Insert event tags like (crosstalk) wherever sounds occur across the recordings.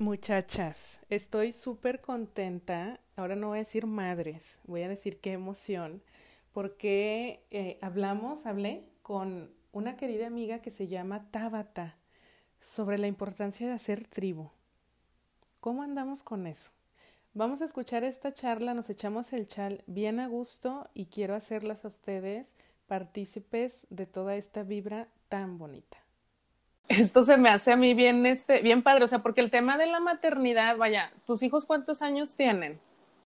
Muchachas, estoy súper contenta. Ahora no voy a decir madres, voy a decir qué emoción, porque eh, hablamos, hablé con una querida amiga que se llama Tabata sobre la importancia de hacer tribu. ¿Cómo andamos con eso? Vamos a escuchar esta charla, nos echamos el chal bien a gusto y quiero hacerlas a ustedes partícipes de toda esta vibra tan bonita. Esto se me hace a mí bien, este, bien padre, o sea, porque el tema de la maternidad, vaya, ¿tus hijos cuántos años tienen?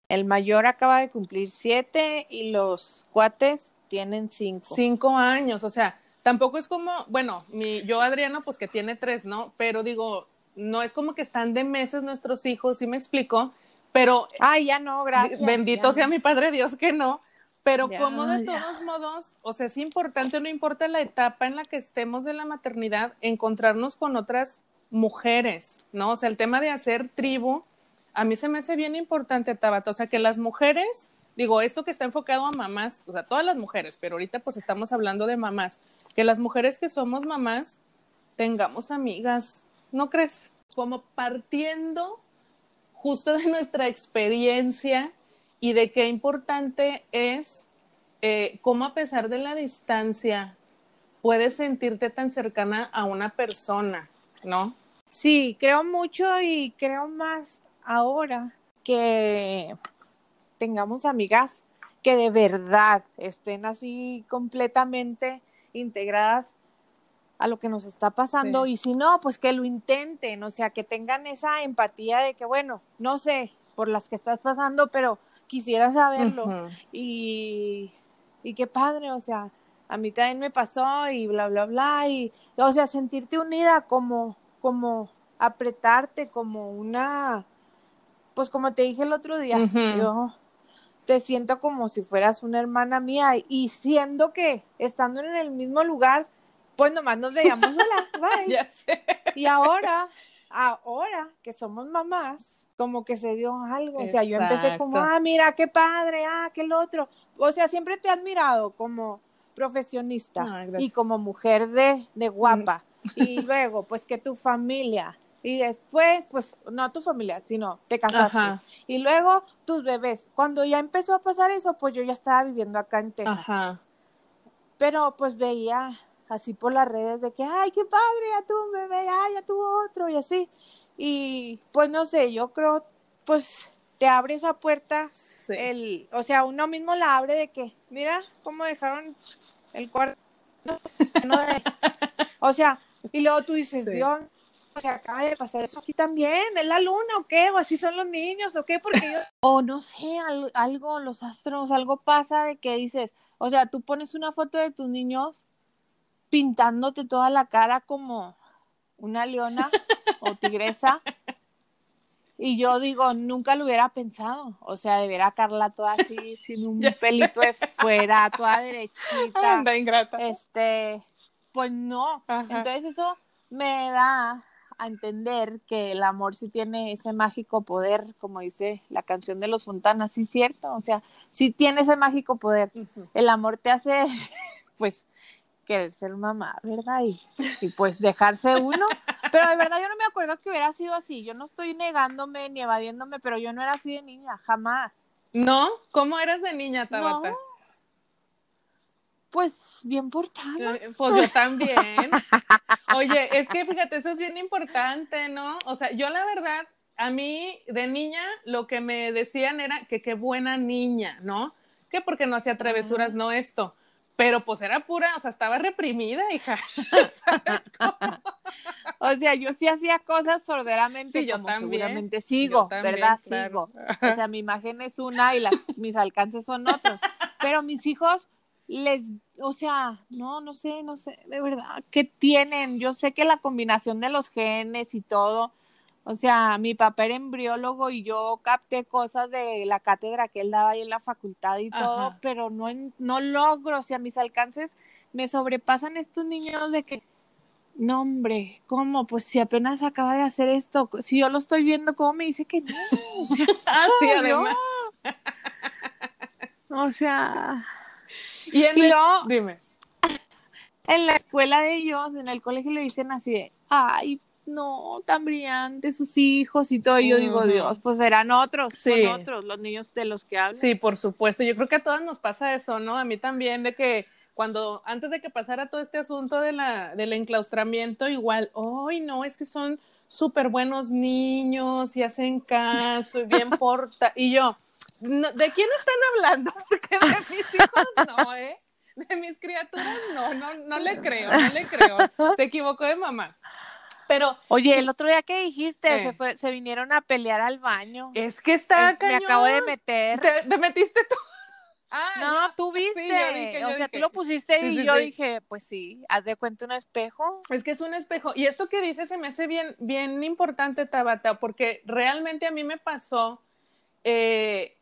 El mayor acaba de cumplir siete y los cuates tienen cinco. Cinco años, o sea, tampoco es como, bueno, mi, yo Adriano, pues que tiene tres, ¿no? Pero digo, no es como que están de meses nuestros hijos, ¿sí me explico? Pero. Ay, ya no, gracias. Bendito sea mi Padre Dios que no. Pero como de todos modos, o sea, es importante, no importa la etapa en la que estemos de la maternidad, encontrarnos con otras mujeres, ¿no? O sea, el tema de hacer tribu, a mí se me hace bien importante, Tabata, o sea, que las mujeres, digo, esto que está enfocado a mamás, o sea, todas las mujeres, pero ahorita pues estamos hablando de mamás, que las mujeres que somos mamás tengamos amigas, ¿no crees? Como partiendo justo de nuestra experiencia y de qué importante es eh, cómo a pesar de la distancia puedes sentirte tan cercana a una persona, ¿no? Sí, creo mucho y creo más ahora que tengamos amigas que de verdad estén así completamente integradas a lo que nos está pasando y si no, pues que lo intenten, o sea, que tengan esa empatía de que, bueno, no sé por las que estás pasando, pero quisiera saberlo y, y qué padre, o sea, a mí también me pasó y bla, bla, bla, y, o sea, sentirte unida como, como apretarte, como una, pues como te dije el otro día, yo te siento como si fueras una hermana mía y siendo que estando en el mismo lugar, pues nomás nos veíamos, hola, bye. (laughs) ya sé. Y ahora, ahora que somos mamás, como que se dio algo. O sea, yo empecé como, ah, mira, qué padre, ah, qué el otro. O sea, siempre te he admirado como profesionista y como mujer de, de guapa. Y (laughs) luego, pues que tu familia. Y después, pues, no tu familia, sino te casaste. Y luego tus bebés. Cuando ya empezó a pasar eso, pues yo ya estaba viviendo acá en Texas. Ajá. Pero pues veía así por las redes de que, ay, qué padre, ya tuvo un bebé, ay, ya tuvo otro y así. Y pues no sé, yo creo, pues te abre esa puerta, el, o sea, uno mismo la abre de que, mira cómo dejaron el cuarto. (laughs) o sea, y luego tú dices, Dios, o sea, acaba de pasar eso aquí también, ¿es la luna o qué? ¿O así son los niños o qué? Porque yo, (laughs) o no sé, algo, los astros, algo pasa de que dices, o sea, tú pones una foto de tus niños pintándote toda la cara como una leona o (laughs) tigresa. Y yo digo, nunca lo hubiera pensado. O sea, de ver a Carla toda así, sin un (laughs) pelito de fuera, toda derechita. Anda, ingrata. Este, pues no. Entonces eso me da a entender que el amor sí tiene ese mágico poder, como dice la canción de los Fontanas, sí cierto, o sea, sí tiene ese mágico poder. El amor te hace, (laughs) pues, querer ser mamá, ¿verdad? Y, y, pues dejarse uno. Pero de verdad yo no me acuerdo que hubiera sido así. Yo no estoy negándome ni evadiéndome, pero yo no era así de niña, jamás. ¿No? ¿Cómo eras de niña, Tabata? Pues bien portada. Pues yo también. Oye, es que fíjate, eso es bien importante, ¿no? O sea, yo la verdad, a mí de niña lo que me decían era que qué buena niña, ¿no? Que porque no hacía travesuras, no esto pero pues era pura, o sea, estaba reprimida, hija. (laughs) o sea, yo sí hacía cosas sorderamente, sí, yo como también, seguramente sigo, ¿verdad? Sigo. O sea, mi imagen es una y las, mis alcances son otros. Pero mis hijos les, o sea, no, no sé, no sé, de verdad, ¿qué tienen? Yo sé que la combinación de los genes y todo, o sea, mi papá era embriólogo y yo capté cosas de la cátedra que él daba ahí en la facultad y todo, pero no, no logro, o sea, mis alcances me sobrepasan estos niños de que, no hombre, ¿cómo? Pues si apenas acaba de hacer esto, si yo lo estoy viendo, ¿cómo me dice que no? O sea, (laughs) ah, además. O sea... Y, en dime. En la escuela de ellos, en el colegio, le dicen así de, ay, no, tan brillantes sus hijos y todo. Y yo digo, Dios, pues serán otros, son otros, los niños de los que hablan. Sí, por supuesto. Yo creo que a todas nos pasa eso, ¿no? A mí también, de que cuando, antes de que pasara todo este asunto de la, del enclaustramiento, igual, ¡ay, no! Es que son súper buenos niños y hacen caso y bien (laughs) porta. Y yo, ¿de quién están hablando? (laughs) Porque de mis hijos no, ¿eh? De mis criaturas no, no, no le creo, no le creo. Se equivocó de mamá. Pero. Oye, el otro día que dijiste, se, fue, se vinieron a pelear al baño. Es que está. me acabo de meter. ¿Te, metiste tú? (laughs) Ah, no, tú viste. o sea, tú lo pusiste y yo dije, pues sí, haz de cuenta un espejo. Es que es un espejo. Y esto que dices se me hace bien, bien importante, Tabata, porque realmente a mí me pasó eh,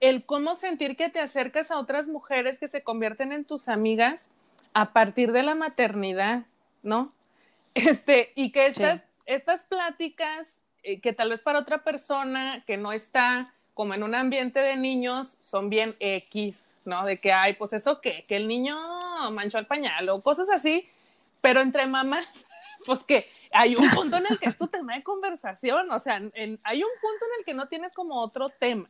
el cómo sentir que te acercas a otras mujeres que se convierten en tus amigas a partir de la maternidad, ¿no? Este, y que estas, estas pláticas, eh, que tal vez para otra persona que no está como en un ambiente de niños, son bien X, ¿no? De que, ay, pues eso qué, que el niño manchó el pañal o cosas así, pero entre mamás, (laughs) pues que hay un punto en el que es tu tema de conversación, o sea, hay un punto en el que no tienes como otro tema,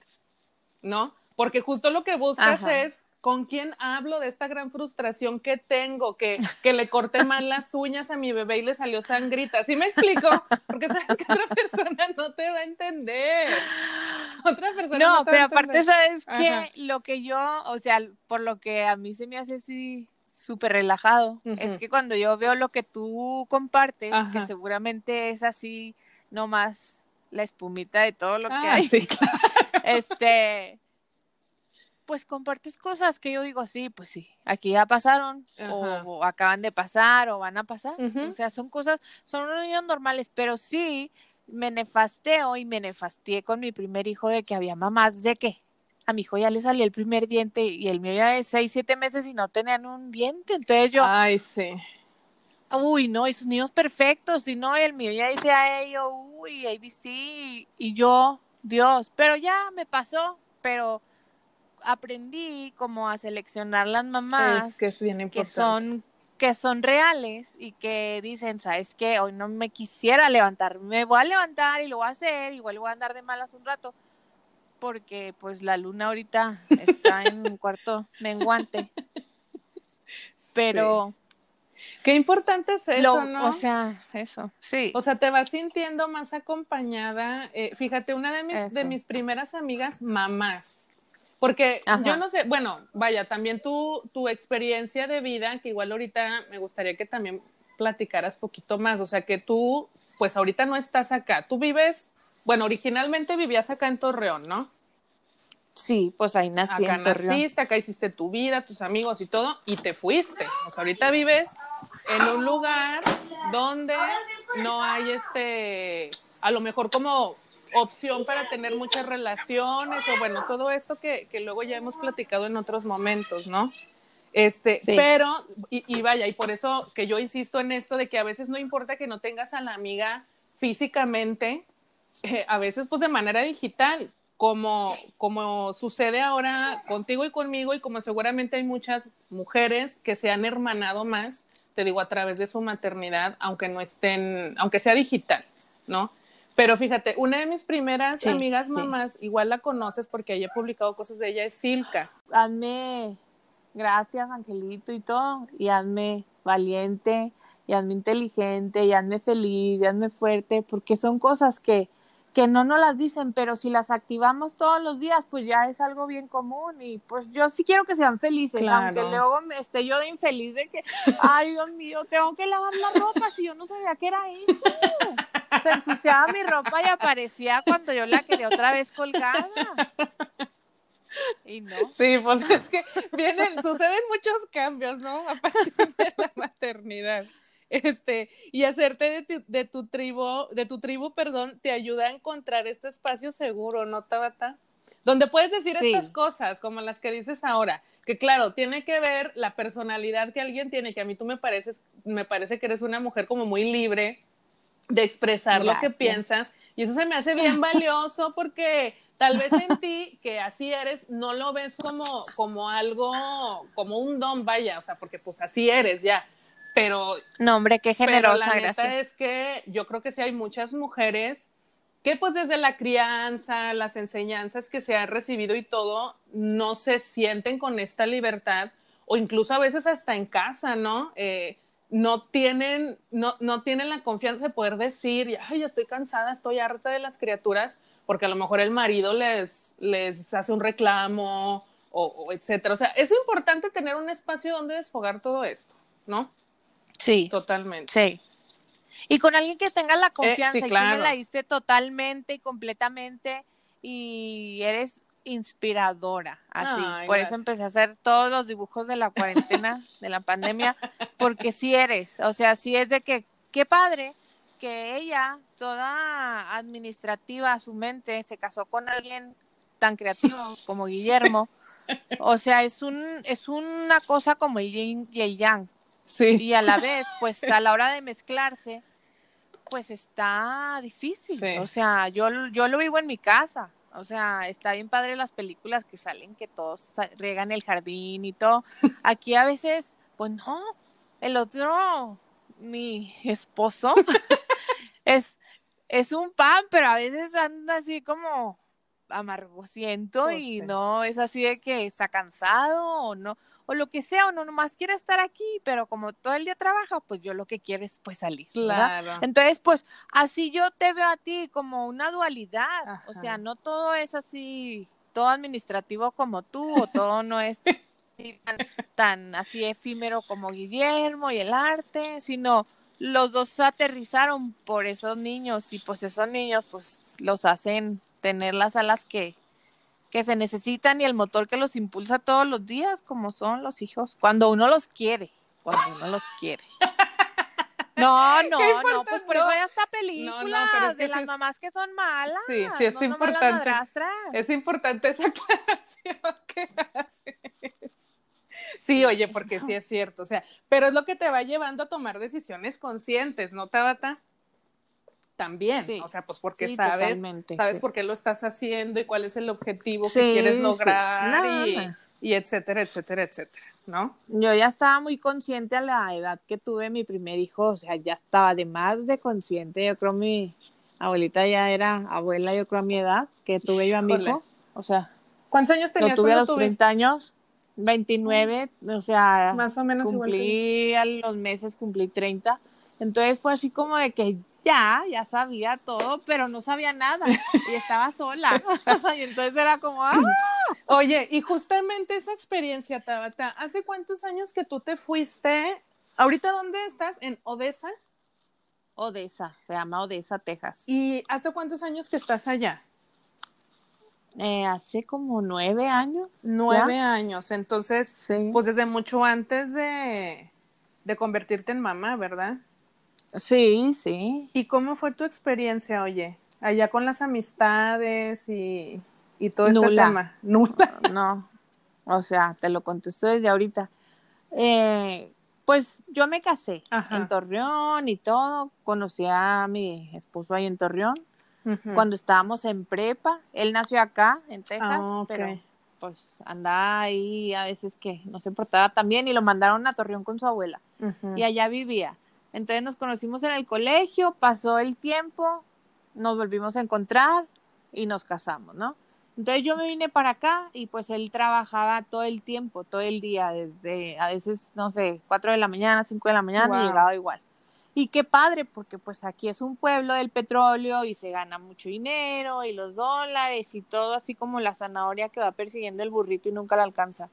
¿no? Porque justo lo que buscas es ¿Con quién hablo de esta gran frustración que tengo? Que, que le corté mal las uñas a mi bebé y le salió sangrita. ¿Sí me explico? Porque sabes que otra persona no te va a entender. Otra persona no, pero aparte, ¿sabes que Lo que yo, o sea, por lo que a mí se me hace así súper relajado, es que cuando yo veo lo que tú compartes, que seguramente es así nomás la espumita de todo lo que ah, hay. Sí, claro. (laughs) Este pues compartes cosas que yo digo, sí, pues sí, aquí ya pasaron, o, acaban de pasar, o van a pasar. O sea, son cosas, son unos niños normales, pero sí me nefasteo y me nefasteé con mi primer hijo de que había mamás de que a mi hijo ya le salió el primer diente y el mío ya de seis, siete meses y no tenían un diente. Entonces yo. Ay, sí. Uy, no, y sus niños perfectos, y no, el mío ya dice a ellos, uy, ABC, y yo, Dios, pero ya me pasó, pero aprendí como a seleccionar las mamás que, son que son reales y que dicen, ¿sabes qué? Hoy no me quisiera levantar, me voy a levantar y lo voy a hacer, igual voy a andar de malas un rato, porque pues la luna ahorita está en un (laughs) cuarto menguante. Pero... Qué importante es eso, ¿no? O sea, eso, sí. O sea, te vas sintiendo más acompañada. Eh, fíjate, una de mis, de mis primeras amigas, mamás, porque yo no sé, bueno, vaya, también tu, tu experiencia de vida, que igual ahorita me gustaría que también platicaras poquito más, o sea, que tú, pues ahorita no estás acá, tú vives, bueno, originalmente vivías acá en Torreón, ¿no? Sí, pues ahí nací acá naciste, acá hiciste tu vida, tus amigos y todo, y te fuiste. O sea, ahorita vives en un lugar donde no hay este, a lo mejor como opción para tener muchas relaciones o bueno, todo esto que, luego ya hemos platicado en otros momentos, ¿no? Este, pero, y, vaya, y por eso que yo insisto en esto de que a veces no importa que no tengas a la amiga físicamente, eh, a veces pues de manera digital, como, como sucede ahora contigo y conmigo y como seguramente hay muchas mujeres que se han hermanado más, te digo, a través de su maternidad, aunque no estén, aunque sea digital, ¿no? Pero fíjate, una de mis primeras amigas mamás, igual la conoces porque ella he publicado cosas de ella, es Silka. Hazme, gracias Angelito y todo, y hazme valiente, y hazme inteligente, y hazme feliz, y hazme fuerte, porque son cosas que, que no nos las dicen, pero si las activamos todos los días, pues ya es algo bien común y pues yo sí quiero que sean felices, aunque luego me esté yo de infeliz de que, ay Dios mío, tengo que lavar la ropa si yo no sabía que era eso. Se ensuciaba mi ropa y aparecía cuando yo la quería otra vez colgada. Y no. Sí, pues es que vienen, suceden muchos cambios, ¿no? A partir de la maternidad. Este, y hacerte de tu, de tu tribu, de tu tribu, perdón, te ayuda a encontrar este espacio seguro, ¿no, Tabata? Donde puedes decir estas cosas, como las que dices ahora, que claro, tiene que ver la personalidad que alguien tiene, que a mí tú me pareces, me parece que eres una mujer como muy libre de expresar lo que piensas, y eso se me hace bien valioso porque tal vez en ti, que así eres, no lo ves como, como algo, como un don, vaya, o sea, porque pues así eres ya. Pero... No, hombre, qué generosa, pero la neta es que yo creo que sí hay muchas mujeres que pues desde la crianza, las enseñanzas que se han recibido y todo, no se sienten con esta libertad o incluso a veces hasta en casa, ¿no? Eh, no tienen, no, no tienen la confianza de poder decir, ay, estoy cansada, estoy harta de las criaturas, porque a lo mejor el marido les, les hace un reclamo o, etcétera. O sea, es importante tener un espacio donde desfogar todo esto, ¿no? Sí. Totalmente. Sí. Y con alguien que tenga la eh, confianza y que me la diste totalmente y completamente y eres inspiradora, así. Por eso empecé a hacer todos los dibujos de la cuarentena, (laughs) de la pandemia, porque si eres, o sea, si es de que, qué padre que ella, toda administrativa a su mente, se casó con alguien tan creativo (laughs) como Guillermo. O sea, es un, es una cosa como el yin y el yang. Sí. Y a la vez, (laughs) pues a la hora de mezclarse, pues está difícil. O sea, yo, yo lo vivo en mi casa. O sea, está bien padre las películas que salen, que todos riegan el jardín y todo. (laughs) Aquí a veces, pues no, el otro, mi esposo, (laughs) (laughs) es, es un pan, pero a veces anda así como amargosiento pues y no es así de que está cansado o no, o lo que sea, o no nomás quiere estar aquí, pero como todo el día trabaja, pues yo lo que quiero es pues salir. Claro. Entonces, pues así yo te veo a ti como una dualidad, o sea, no todo es así, todo administrativo como tú, o todo no es (laughs) tan, tan así efímero como Guillermo y el arte, sino los dos aterrizaron por esos niños y pues esos niños pues los hacen tener las alas que, que se necesitan y el motor que los impulsa todos los días, como son los hijos, cuando uno los quiere, cuando uno los quiere. (laughs) No, no, no, pues por eso hay hasta películas de las mamás que son malas. Sí, sí, es importante. Es importante esa (laughs) aclaración que haces. Sí, oye, porque sí es cierto, o sea, pero es lo que te va llevando a tomar decisiones conscientes, ¿no, Tabata? También, o sea, pues porque sabes, sabes por qué lo estás haciendo y cuál es el objetivo que quieres lograr y, etcétera, etcétera, etcétera, ¿no? Yo ya estaba muy consciente a la edad que tuve mi primer hijo, o sea, ya estaba de más de consciente, yo creo mi abuelita ya era abuela, yo creo a mi edad, que tuve yo a mi hijo, o sea. ¿Cuántos años tenías? Lo tuve a los 30 años, 29, o sea, más o menos cumplí a los meses, cumplí 30, entonces fue así como de que ya, ya sabía todo, pero no sabía nada y estaba sola. (laughs) y entonces era como, ¡ah! Oye, y justamente esa experiencia, Tabata, ¿hace cuántos años que tú te fuiste? ¿Ahorita dónde estás? ¿En Odessa? Odessa, se llama Odessa, Texas. ¿Y hace cuántos años que estás allá? Eh, hace como nueve años. Nueve años, entonces, pues desde mucho antes de, de convertirte en mamá, ¿verdad? Sí, sí. ¿Y cómo fue tu experiencia, oye? Allá con las amistades y, y todo este tema. (laughs) Nula. No, o sea, te lo contesto desde ahorita. Eh, pues yo me casé en Torreón y todo. Conocí a mi esposo ahí en Torreón cuando estábamos en prepa. Él nació acá, en Texas, ah, pero pues andaba ahí a veces que no se portaba tan bien y lo mandaron a Torreón con su abuela. Y allá vivía. Entonces nos conocimos en el colegio, pasó el tiempo, nos volvimos a encontrar y nos casamos, ¿no? Entonces yo me vine para acá y pues él trabajaba todo el tiempo, todo el día, desde a veces, no sé, 4 de la mañana, 5 de la mañana y llegaba igual. Y qué padre, porque pues aquí es un pueblo del petróleo y se gana mucho dinero y los dólares y todo así como la zanahoria que va persiguiendo el burrito y nunca la alcanza.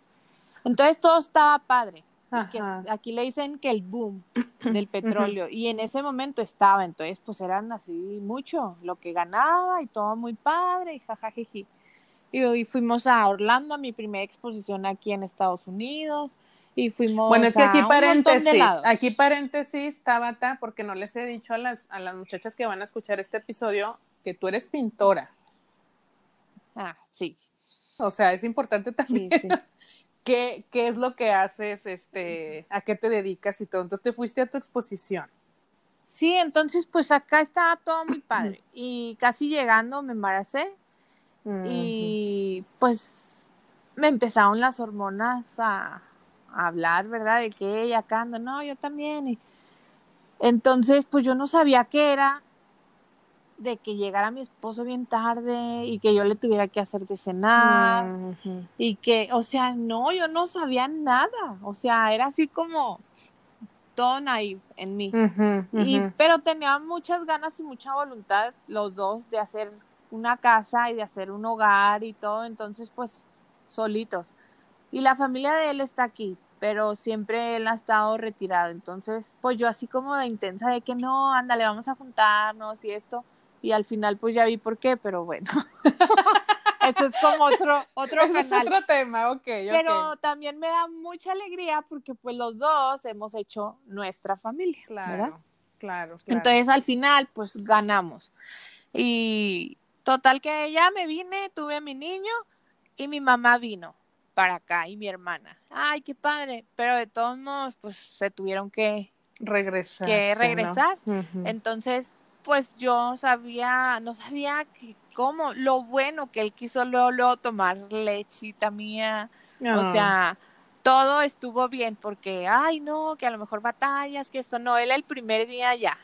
Entonces todo estaba padre aquí le dicen que el boom (clears throat) del petróleo y en ese momento estaba, entonces pues eran así mucho lo que ganaba y todo muy padre y jajajiji. Y hoy fuimos a Orlando a mi primera exposición aquí en Estados Unidos y fuimos Bueno, es que aquí paréntesis, aquí paréntesis, Tabata, porque no les he dicho a las, a las muchachas que van a escuchar este episodio que tú eres pintora. Ah, sí. O sea, es importante también sí, sí. ¿Qué, ¿Qué, es lo que haces? Este, ¿A qué te dedicas y todo? Entonces te fuiste a tu exposición. Sí, entonces pues acá estaba todo muy padre. (clears throat) Y casi llegando me embaracé. Y pues me empezaron las hormonas a, a hablar, ¿verdad? De que ella acá no, yo también. Y... Entonces, pues yo no sabía qué era de que llegara mi esposo bien tarde y que yo le tuviera que hacer de cenar y que, o sea, no, yo no sabía nada, o sea, era así como todo naive en mí. y, pero tenía muchas ganas y mucha voluntad los dos de hacer una casa y de hacer un hogar y todo, entonces pues solitos. Y la familia de él está aquí, pero siempre él ha estado retirado, entonces pues yo así como de intensa de que no, ándale, vamos a juntarnos y esto y al final pues ya vi por qué, pero bueno. (laughs) (laughs) Eso es como otro, otro Es otro tema, ok. Pero también me da mucha alegría porque pues los dos hemos hecho nuestra familia. Claro, claro, Entonces al final pues ganamos. Y total que ya me vine, tuve a mi niño y mi mamá vino para acá y mi hermana. Ay, qué padre. Pero de todos modos pues se tuvieron que regresar. Que regresar. Entonces pues yo sabía, no sabía que, cómo, lo bueno que él quiso luego, tomar lechita mía, o ah. sea, todo estuvo bien, porque, ay, no, que a lo mejor batallas, que eso, no, él el primer día ya.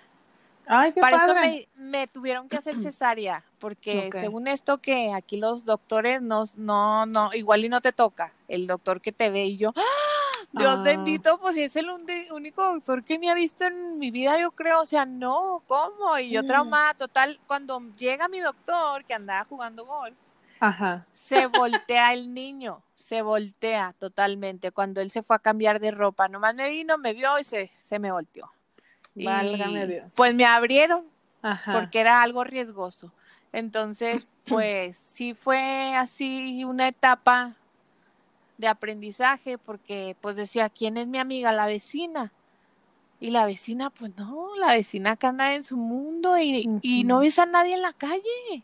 Ay, qué Para esto me, me, tuvieron que hacer (clears throat) cesárea, porque según esto que aquí los doctores no, no, no, igual y no te toca, el doctor que te ve y yo, ¡ah! Dios ah. bendito, pues es el único doctor que me ha visto en mi vida, yo creo, o sea, no, ¿cómo? Y yo mm. traumada total, cuando llega mi doctor que andaba jugando golf, se voltea el niño, se voltea totalmente cuando él se fue a cambiar de ropa, nomás me vino, me vio y se, se me volteó. Válgame Dios. Pues me abrieron, porque era algo riesgoso. Entonces, pues sí fue así una etapa de aprendizaje porque pues decía, ¿quién es mi amiga? La vecina. Y la vecina, pues no, la vecina que anda en su mundo y, no ves a nadie en la calle.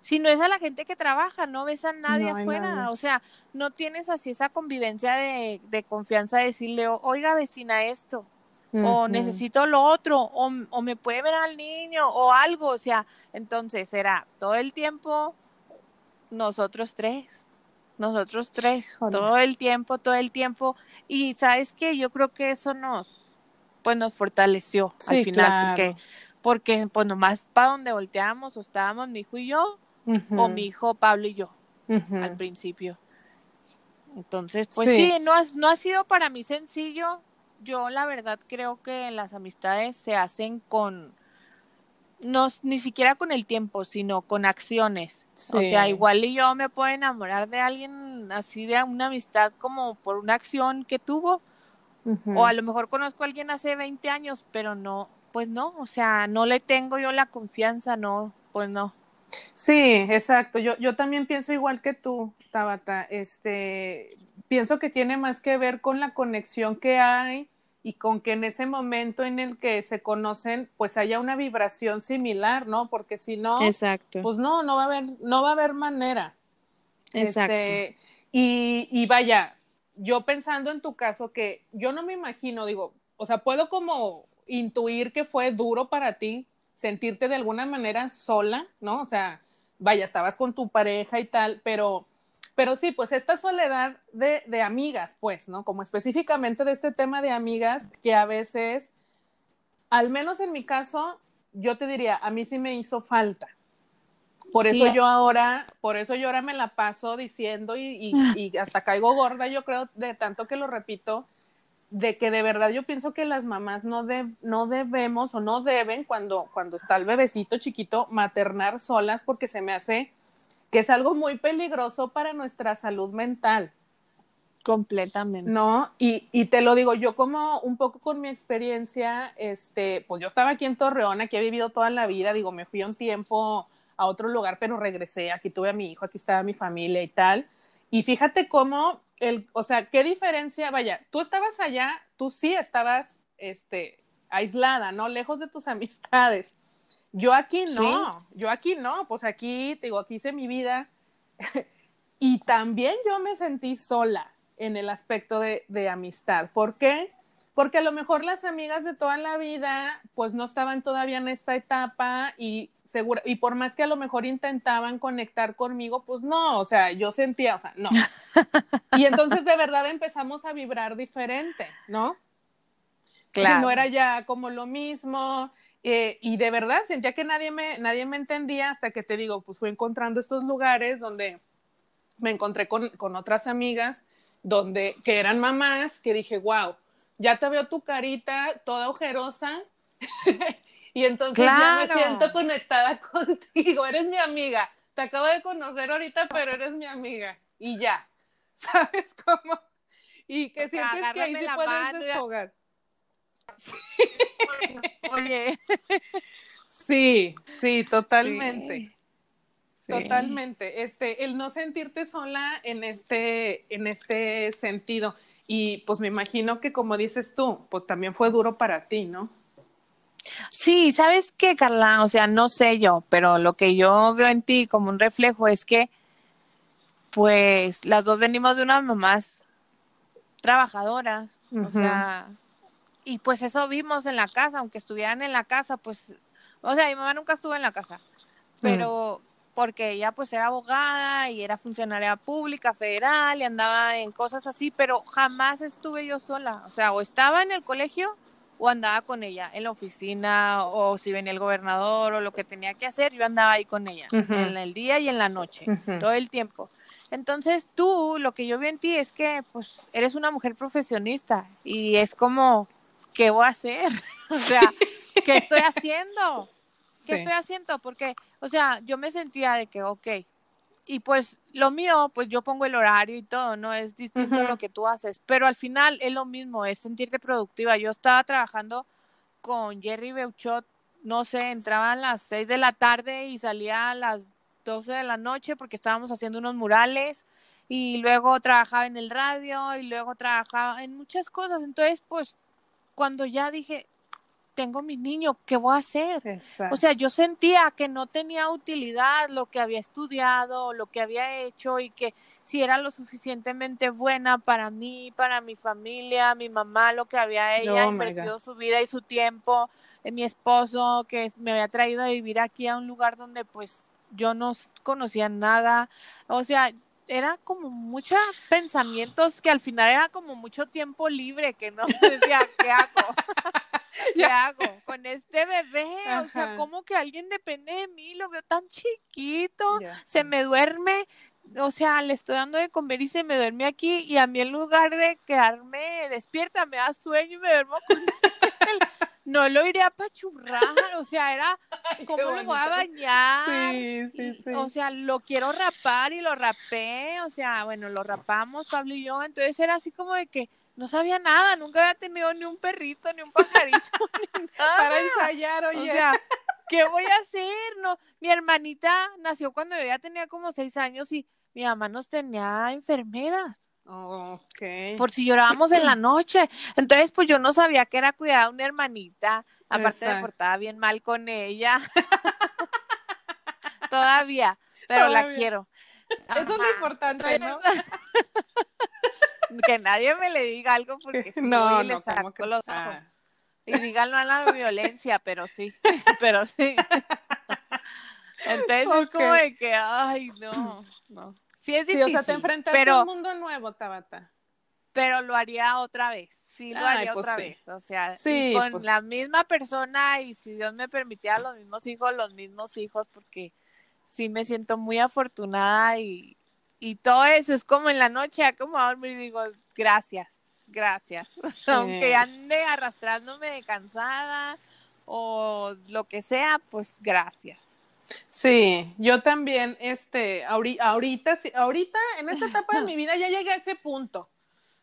Si no es a la gente que trabaja, no ves a nadie afuera. O sea, no tienes así esa convivencia de, confianza de decirle, oiga vecina esto, o necesito lo otro, o, o me puede ver al niño, o algo. O sea, entonces era todo el tiempo nosotros tres nosotros tres, todo el tiempo, todo el tiempo. Y sabes que yo creo que eso nos, pues nos fortaleció al final, porque, porque pues nomás para donde volteábamos o estábamos mi hijo y yo, o mi hijo Pablo y yo, al principio. Entonces, pues sí, no, no ha sido para mí sencillo. Yo la verdad creo que las amistades se hacen con, no ni siquiera con el tiempo, sino con acciones. O sea, igual y yo me puedo enamorar de alguien así de una amistad como por una acción que tuvo. O a lo mejor conozco a alguien hace 20 años, pero no, pues no, o sea, no le tengo yo la confianza, no, pues no. Sí, exacto. Yo, yo también pienso igual que tú, Tabata. Este, pienso que tiene más que ver con la conexión que hay y con que en ese momento en el que se conocen, pues haya una vibración similar, ¿no? Porque si no, Exacto. pues no, no va a haber, no va a haber manera. Exacto. Este, y, y vaya, yo pensando en tu caso, que yo no me imagino, digo, o sea, puedo como intuir que fue duro para ti sentirte de alguna manera sola, ¿no? O sea, vaya, estabas con tu pareja y tal, pero pero sí, pues esta soledad de, de, amigas, pues, ¿no? Como específicamente de este tema de amigas, que a veces, al menos en mi caso, yo te diría, a mí sí me hizo falta. Por eso yo ahora, por eso yo ahora me la paso diciendo y, (laughs) y, hasta caigo gorda, yo creo, de tanto que lo repito, de que de verdad yo pienso que las mamás no, de, no debemos o no deben cuando, cuando está el bebecito chiquito maternar solas porque se me hace que es algo muy peligroso para nuestra salud mental. Completamente. No, y, y, te lo digo yo como un poco con mi experiencia, este, pues yo estaba aquí en Torreón, aquí he vivido toda la vida, digo, me fui un tiempo a otro lugar, pero regresé, aquí tuve a mi hijo, aquí estaba mi familia y tal. Y fíjate cómo, el, o sea, qué diferencia, vaya, tú estabas allá, tú sí estabas, este, aislada, ¿no? Lejos de tus (laughs) amistades. Yo aquí no, yo aquí no, pues aquí, digo, aquí hice mi vida (laughs) y también yo me sentí sola en el aspecto de, de amistad. ¿Por qué? porque a lo mejor las amigas de toda la vida, pues no estaban todavía en esta etapa y seguro, y por más que a lo mejor intentaban conectar conmigo, pues no, o sea, yo sentía, o sea, no. (laughs) Y entonces de verdad empezamos a vibrar diferente, ¿no? Claro. no era ya como lo mismo, eh, y de verdad sentía que nadie me, nadie me entendía hasta que te digo, pues fui encontrando estos lugares donde me encontré con, con otras amigas donde, que eran mamás, que dije, wow, ya te veo tu carita toda ojerosa (laughs) y entonces ya me siento conectada (laughs) contigo, eres mi amiga, te acabo de conocer ahorita, pero eres mi amiga. Y ya, (laughs) ¿sabes cómo? Y que sientes que ahí se puedes desfogar. Oye. Sí, sí, totalmente. Totalmente. Este, el no sentirte sola en este, en este sentido. Y pues me imagino que como dices tú, pues también fue duro para ti, ¿no? Sí, ¿sabes qué, Carla? O sea, no sé yo, pero lo que yo veo en ti como un reflejo es que, pues, las dos venimos de unas mamás trabajadoras, o sea, y pues eso vimos en la casa, aunque estuvieran en la casa, pues, o sea, mi mamá nunca estuvo en la casa, mm. pero porque ella pues era abogada y era funcionaria pública federal y andaba en cosas así, pero jamás estuve yo sola, o sea, o estaba en el colegio o andaba con ella en la oficina o si venía el gobernador o lo que tenía que hacer, yo andaba ahí con ella en el día y en la noche, todo el tiempo. Entonces tú, lo que yo veo en ti es que pues eres una mujer profesionista y es como ¿qué voy a hacer? (laughs) o sea, ¿qué estoy haciendo? ¿Qué estoy haciendo? Porque, o sea, yo me sentía de que, ok, y pues lo mío, pues yo pongo el horario y todo, ¿no? Es distinto a lo que tú haces, pero al final es lo mismo, es sentirte productiva. Yo estaba trabajando con Jerry Beuchot, no sé, entraba a las 6 de la tarde y salía a las 12 de la noche porque estábamos haciendo unos murales y luego trabajaba en el radio y luego trabajaba en muchas cosas. Entonces, pues cuando ya dije, tengo mi niño, ¿qué voy a hacer? O sea, yo sentía que no tenía utilidad lo que había estudiado, lo que había hecho y que si era lo suficientemente buena para mí, para mi familia, mi mamá, lo que había ella invertido su vida y su tiempo, en mi esposo que me había traído a vivir aquí a un lugar donde pues yo no conocía nada. O sea, era como muchos pensamientos que al final era como mucho tiempo libre que no (laughs) decía, ¿qué hago? (laughs) ¿Qué hago con este bebé? O sea, como que alguien depende de mí, lo veo tan chiquito, se me duerme, o sea, le estoy dando de comer y se me duerme aquí y a mí en lugar de quedarme despierta, me da sueño y me duermo con (laughs) no lo iría a pachurrar, o sea, era (laughs) cómo lo voy a bañar. Sí, sí, sí. O sea, lo quiero rapar y lo rapé, o sea, bueno, lo rapamos Pablo y yo, entonces era así como de que no sabía nada, nunca había tenido ni un perrito, ni un pajarito, (laughs) ni nada. Para ensayar, oye. O sea, (laughs) ¿qué voy a hacer? No, mi hermanita nació cuando yo ya tenía como seis años y mi mamá nos tenía enfermeras. Okay. Por si llorábamos en la (laughs) noche. Entonces, pues yo no sabía que era cuidar a una hermanita. Aparte me portaba bien mal con ella. (laughs) Todavía, pero la quiero. Eso es lo importante, ¿no? (laughs) que nadie me le diga algo porque si no, le saco los ojos. Ah. Y díganlo a la violencia, pero sí, pero sí. Entonces es como de que, ay, no, no. Sí es difícil. o sea, te enfrentaste pero, a un mundo nuevo, Tabata. Pero lo haría otra vez, sí lo haría pues otra vez. O sea, con pues la misma persona y si Dios me permitiera los mismos hijos, los mismos hijos, porque sí me siento muy afortunada y, y todo eso es como en la noche, como a dormir y digo, gracias, gracias. (laughs) Aunque ande arrastrándome de cansada o lo que sea, pues gracias. Sí, yo también, este, ahorita, ahorita, ahorita en esta etapa de mi vida ya llegué a ese punto,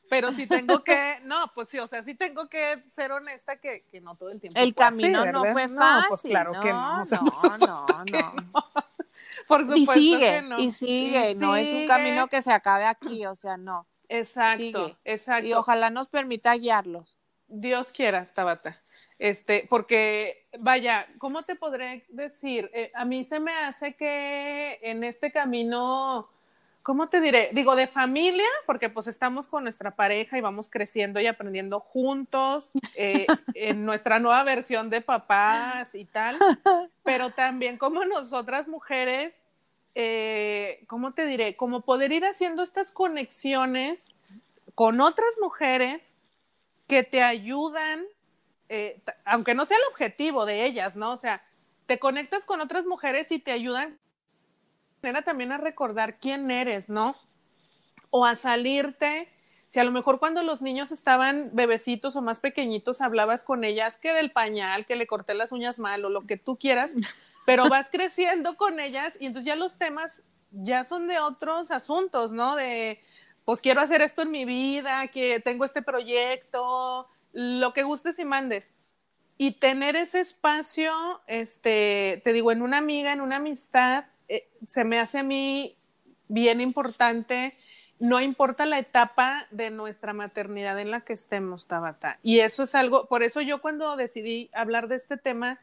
pero sí tengo que, (laughs) no, pues sí, o sea, sí tengo que ser honesta que, que no todo el tiempo. El camino no fue fácil. No, pues claro que no. no, no, (laughs) no. Por supuesto y sigue, que no. Y sigue, no es un camino que se acabe aquí, o sea, no. Exacto, exacto. Y ojalá nos permita guiarlos. Dios quiera, Tabata. Este, porque, vaya, ¿cómo te podré decir? Eh, a mí se me hace que en este camino, ¿cómo te diré? Digo, de familia, porque pues estamos con nuestra pareja y vamos creciendo y aprendiendo juntos eh, (laughs) en nuestra nueva versión de papás y tal, (laughs) pero también como nosotras mujeres, eh, ¿cómo te diré? Como poder ir haciendo estas conexiones con otras mujeres que te ayudan, eh, aunque no sea el objetivo de ellas, ¿no? O sea, te conectas con otras mujeres y te ayudan también a recordar quién eres, ¿no? O a salirte. Si a lo mejor cuando los niños estaban bebecitos o más pequeñitos hablabas con ellas que del pañal, que le corté las uñas mal o lo que tú quieras, pero (laughs) vas creciendo con ellas y entonces ya los temas ya son de otros asuntos, ¿no? De, pues quiero hacer esto en mi vida, que tengo este proyecto, lo que gustes y mandes. Y tener ese espacio, este, te digo, en una amiga, en una amistad, eh, se me hace a mí bien importante, no importa la etapa de nuestra maternidad en la que estemos, Tabata. Y eso es algo, por eso yo cuando decidí hablar de este tema,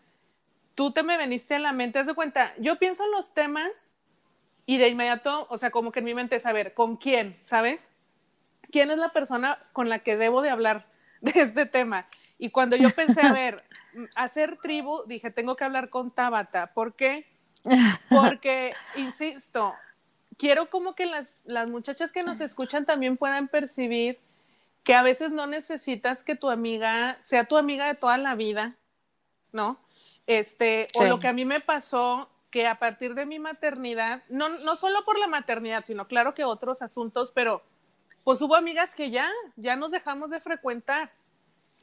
tú te me veniste a la mente, haz de cuenta, yo pienso en los temas y de inmediato, o sea, como que en mi mente es saber con quién, ¿sabes? ¿Quién es la persona con la que debo de hablar (laughs) de este tema? Y cuando yo pensé, a ver, (laughs) hacer tribu, dije, tengo que hablar con Tabata. ¿Por qué? (laughs) Porque, insisto, quiero como que las, las muchachas que nos escuchan también puedan percibir que a veces no necesitas que tu amiga sea tu amiga de toda la vida, ¿no? Este, o lo que a mí me pasó, que a partir de mi maternidad, no, no solo por la maternidad, sino claro que otros asuntos, pero pues hubo amigas que ya, ya nos dejamos de frecuentar.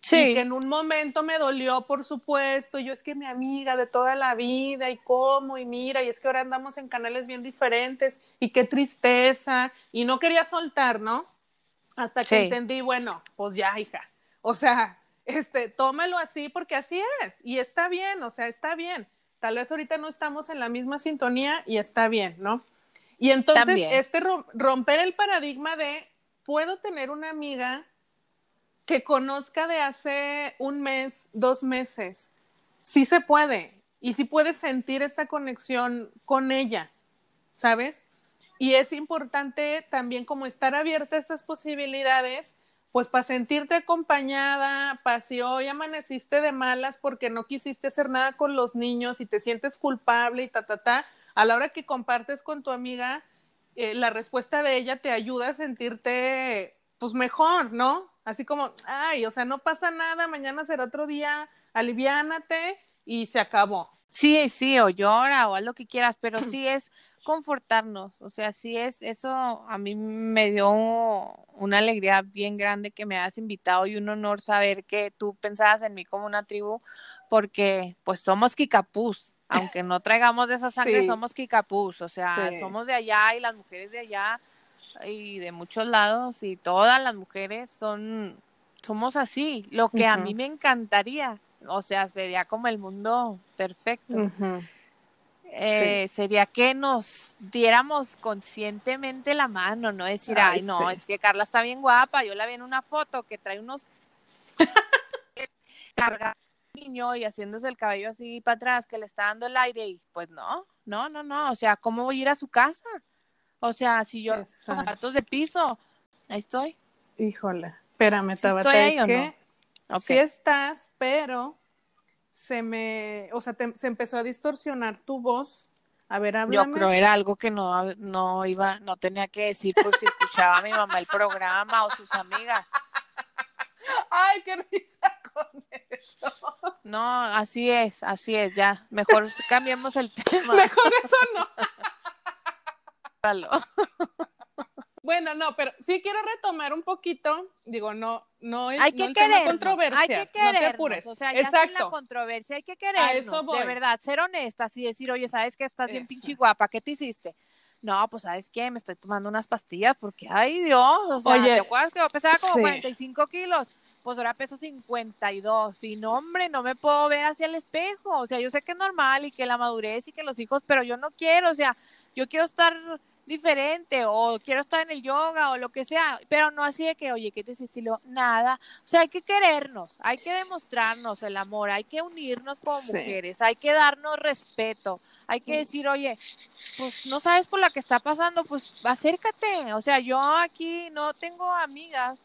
Sí. que en un momento me dolió, por supuesto. Yo es que mi amiga de toda la vida y cómo y mira, y es que ahora andamos en canales bien diferentes y qué tristeza. Y no quería soltar, ¿no? Hasta que entendí, bueno, pues ya, hija. O sea, este, tómalo así porque así es y está bien, o sea, está bien. Tal vez ahorita no estamos en la misma sintonía y está bien, ¿no? Y entonces, este romper el paradigma de puedo tener una amiga que conozca de hace un mes, dos meses. Sí se puede y sí puedes sentir esta conexión con ella, ¿sabes? Y es importante también como estar abierta a estas posibilidades, pues para sentirte acompañada, para si hoy amaneciste de malas porque no quisiste hacer nada con los niños y te sientes culpable y ta, ta, ta, a la hora que compartes con tu amiga, eh, la respuesta de ella te ayuda a sentirte pues mejor, ¿no? Así como, ay, o sea, no pasa nada, mañana será otro día, aliviánate y se acabó. Sí, sí, o llora o haz lo que quieras, pero (clears throat) sí es confortarnos, o sea, sí es, eso a mí me dio una alegría bien grande que me has invitado y un honor saber que tú pensabas en mí como una tribu, porque pues somos Kikapús, aunque no traigamos de esa sangre, somos Kikapús, o sea, somos de allá y las mujeres de allá y de muchos lados y todas las mujeres son, somos así. Lo que a mí me encantaría, o sea, sería como el mundo perfecto. Eh, sería que nos diéramos conscientemente la mano, no decir, ay, no, es que Carla está bien guapa, yo la vi en una foto que trae unos (laughs) carga niño y haciéndose el cabello así para atrás, que le está dando el aire y pues no, no, no, no, o sea, ¿cómo voy a ir a su casa? O sea, si yo zapatos de piso, ahí estoy. Híjole, espérame, Tabata, es que sí estás, pero se me, o sea, se empezó a distorsionar tu voz. A ver, háblame. Yo creo era algo que no, no iba, no tenía que decir por si escuchaba a mi mamá el programa o sus amigas. (laughs) Ay, qué risa con (laughs) eso. No, así es, así es, ya. Mejor cambiemos el (laughs) tema. Mejor eso no. (laughs) Bueno, no, pero sí quiero retomar un poquito, digo, no, no es hay que querer controversia. Hay que querer, o sea, ya Exacto. la controversia, hay que querer, de verdad, ser honestas y decir, oye, ¿sabes qué? Estás bien pinche guapa, ¿qué te hiciste? No, pues, ¿sabes qué? Me estoy tomando unas pastillas porque, ay, Dios, o sea, ¿te acuerdas que pesaba como 45 kilos? Pues ahora peso 52. Y no, hombre, no me puedo ver hacia el espejo. O sea, yo sé que es normal y que la madurez y que los hijos, pero yo no quiero, o sea, yo quiero estar diferente o quiero estar en el yoga o lo que sea, pero no así de que, oye, ¿qué te estilo? Nada. O sea, hay que querernos, hay que demostrarnos el amor, hay que unirnos como mujeres, hay que darnos respeto, hay que decir, oye, pues no sabes por la que está pasando, pues acércate. O sea, yo aquí no tengo amigas,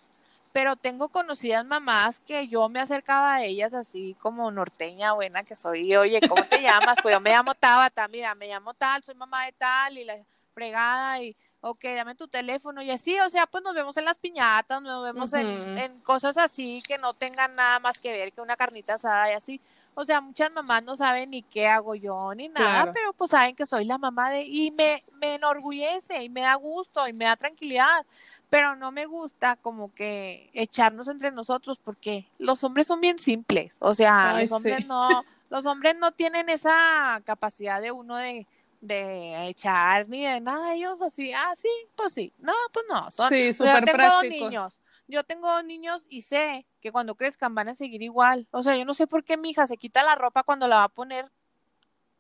pero tengo conocidas mamás que yo me acercaba a ellas así como norteña buena que soy. Oye, ¿cómo te llamas? Pues yo me llamo Tabata, mira, me llamo tal, soy mamá de tal y la fregada y ok, dame tu teléfono y así, o sea, pues nos vemos en las piñatas, nos vemos en, cosas así que no tengan nada más que ver que una carnita asada y así. O sea, muchas mamás no saben ni qué hago yo ni nada, pero pues saben que soy la mamá de y me, me enorgullece y me da gusto y me da tranquilidad, pero no me gusta como que echarnos entre nosotros porque los hombres son bien simples, o sea, los hombres no, los hombres no tienen esa capacidad de uno de de echar ni de nada, ellos así, ah, sí, pues sí, no, pues no, son, sí, súper prácticos. niños, yo tengo niños y sé que cuando crezcan van a seguir igual, o sea, yo no sé por qué mi hija se quita la ropa cuando la va a poner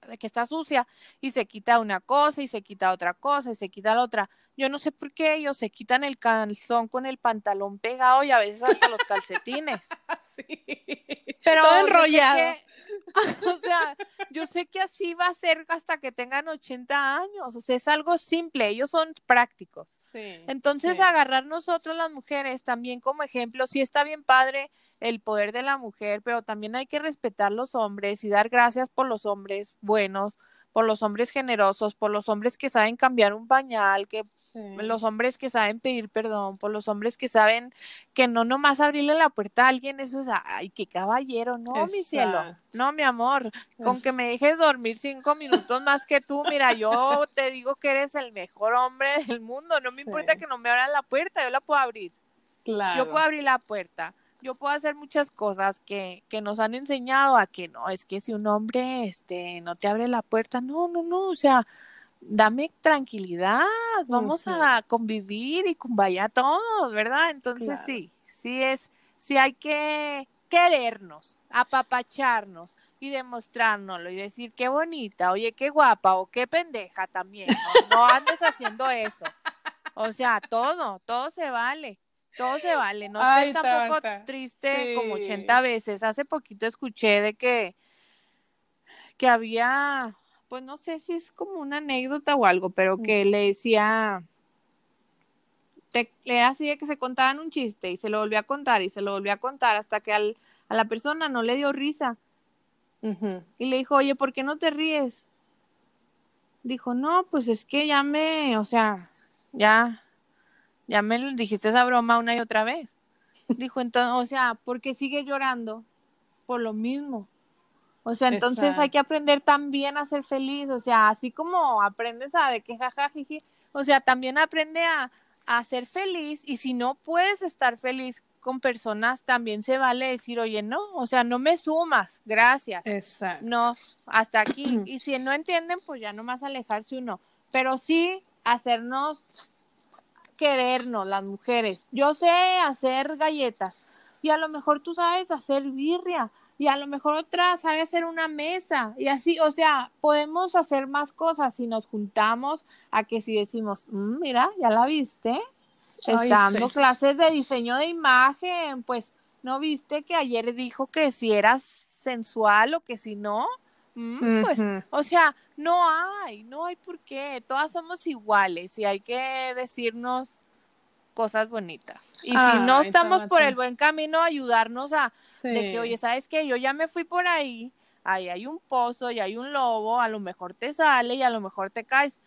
de que está sucia y se quita una cosa y se quita otra cosa y se quita la otra, yo no sé por qué ellos se quitan el calzón con el pantalón pegado y a veces hasta los (laughs) calcetines. Sí. Pero Todo enrollado. (laughs) o sea, yo sé que así va a ser hasta que tengan 80 años. O sea, es algo simple. Ellos son prácticos. Sí, Entonces, agarrar nosotros las mujeres también como ejemplo, sí está bien padre el poder de la mujer, pero también hay que respetar los hombres y dar gracias por los hombres buenos por los hombres generosos, por los hombres que saben cambiar un pañal, que los hombres que saben pedir perdón, por los hombres que saben que no nomás abrirle la puerta a alguien, eso es, ay, qué caballero, no, mi cielo, no, mi amor, con que me dejes dormir cinco minutos más que tú, mira, yo te digo que eres el mejor hombre del mundo, no me importa que no me abran la puerta, yo la puedo abrir. Claro. Yo puedo abrir la puerta yo puedo hacer muchas cosas que, que nos han enseñado a que no, es que si un hombre este, no te abre la puerta, no, no, no, o sea, dame tranquilidad, vamos a convivir y vaya todos, ¿verdad? Entonces sí, sí es, sí hay que querernos, apapacharnos y demostrárnoslo y decir qué bonita, oye, qué guapa o qué pendeja también, no, no andes haciendo eso. O sea, todo, todo se vale todo se vale, no estés tampoco triste como 80 veces. Hace poquito escuché de que, que había, pues no sé si es como una anécdota o algo, pero que le decía, te, así de que se contaban un chiste y se lo volvió a contar y se lo volvió a contar hasta que al, a la persona no le dio risa. Y le dijo, oye, ¿por qué no te ríes? Dijo, no, pues es que ya me, o sea, ya, ya me dijiste esa broma una y otra vez. Dijo, entonces, o sea, porque sigue llorando por lo mismo. O sea, entonces hay que aprender también a ser feliz, o sea, así como aprendes a de que jajajiji, o sea, también aprende a, a ser feliz y si no puedes estar feliz con personas, también se vale decir, oye, no, o sea, no me sumas, gracias. Exacto. No, hasta aquí. (clears throat) Y si no entienden, pues ya no más alejarse uno. Pero sí hacernos querernos las mujeres. Yo sé hacer galletas y a lo mejor tú sabes hacer birria y a lo mejor otra sabe hacer una mesa y así, o sea, podemos hacer más cosas si nos juntamos a que si decimos, mm, mira, ya la viste, está dando clases de diseño de imagen, pues no viste que ayer dijo que si eras sensual o que si no, mm, pues, o sea, no hay, no hay por qué, todas somos iguales y hay que decirnos cosas bonitas. Y si no estamos por el buen camino, ayudarnos a, de que, oye, ¿sabes qué? Yo ya me fui por ahí, ahí hay un pozo y hay un lobo, a lo mejor te sale y a lo mejor te caes.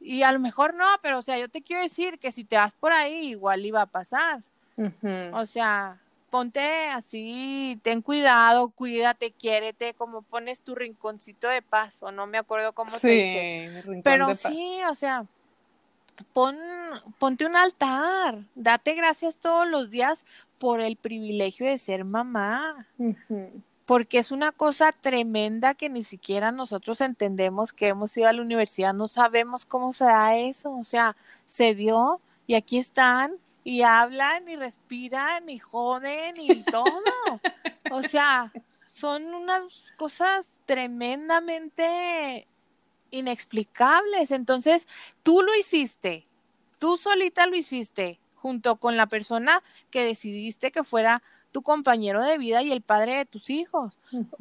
Y a lo mejor no, pero o sea, yo te quiero decir que si te vas por ahí, igual iba a pasar. O sea, ponte así, ten cuidado, cuídate, quiérete, como pones tu rinconcito de paz, o no me acuerdo cómo se dice. Pero sí, o sea, pon, ponte un altar, date gracias todos los días por el privilegio de ser mamá. Porque es una cosa tremenda que ni siquiera nosotros entendemos que hemos ido a la universidad, no sabemos cómo se da eso, o sea, se dio y aquí están y hablan y respiran y joden y todo. o sea, son unas cosas tremendamente inexplicables. Entonces, tú lo hiciste, tú solita lo hiciste, junto con la persona que decidiste que fuera tu compañero de vida y el padre de tus hijos.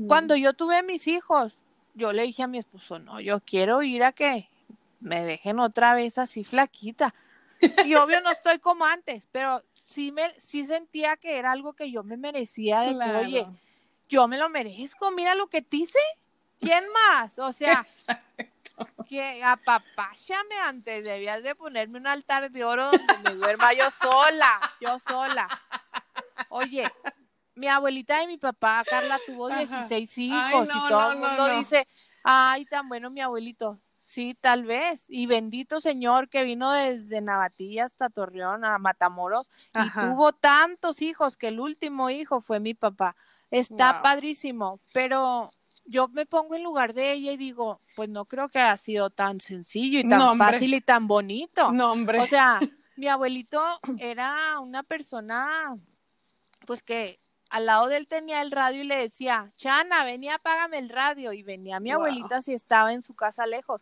Cuando yo tuve mis hijos, yo le dije a mi esposo, no, yo quiero ir a que me dejen otra vez así flaquita. Y obvio no estoy como antes, pero sí, me, sí sentía que era algo que yo me merecía de que, oye, yo me lo merezco, mira lo que te hice. ¿Quién más? O sea, que apapáchame antes, debías de ponerme un altar de oro donde me duerma yo sola, yo sola. Oye, mi abuelita y mi papá, Carla, tuvo 16 hijos y todo el mundo dice, ay, tan bueno mi abuelito. Sí, tal vez. Y bendito Señor que vino desde Navatilla hasta Torreón, a Matamoros, y tuvo tantos hijos que el último hijo fue mi papá. Está padrísimo, pero yo me pongo en lugar de ella y digo, pues no creo que haya sido tan sencillo y tan fácil y tan bonito. No, hombre. O sea, (clears throat) mi abuelito era una persona, pues que al lado de él tenía el radio y le decía, Chana, venía, apágame el radio. Y venía mi abuelita si estaba en su casa lejos.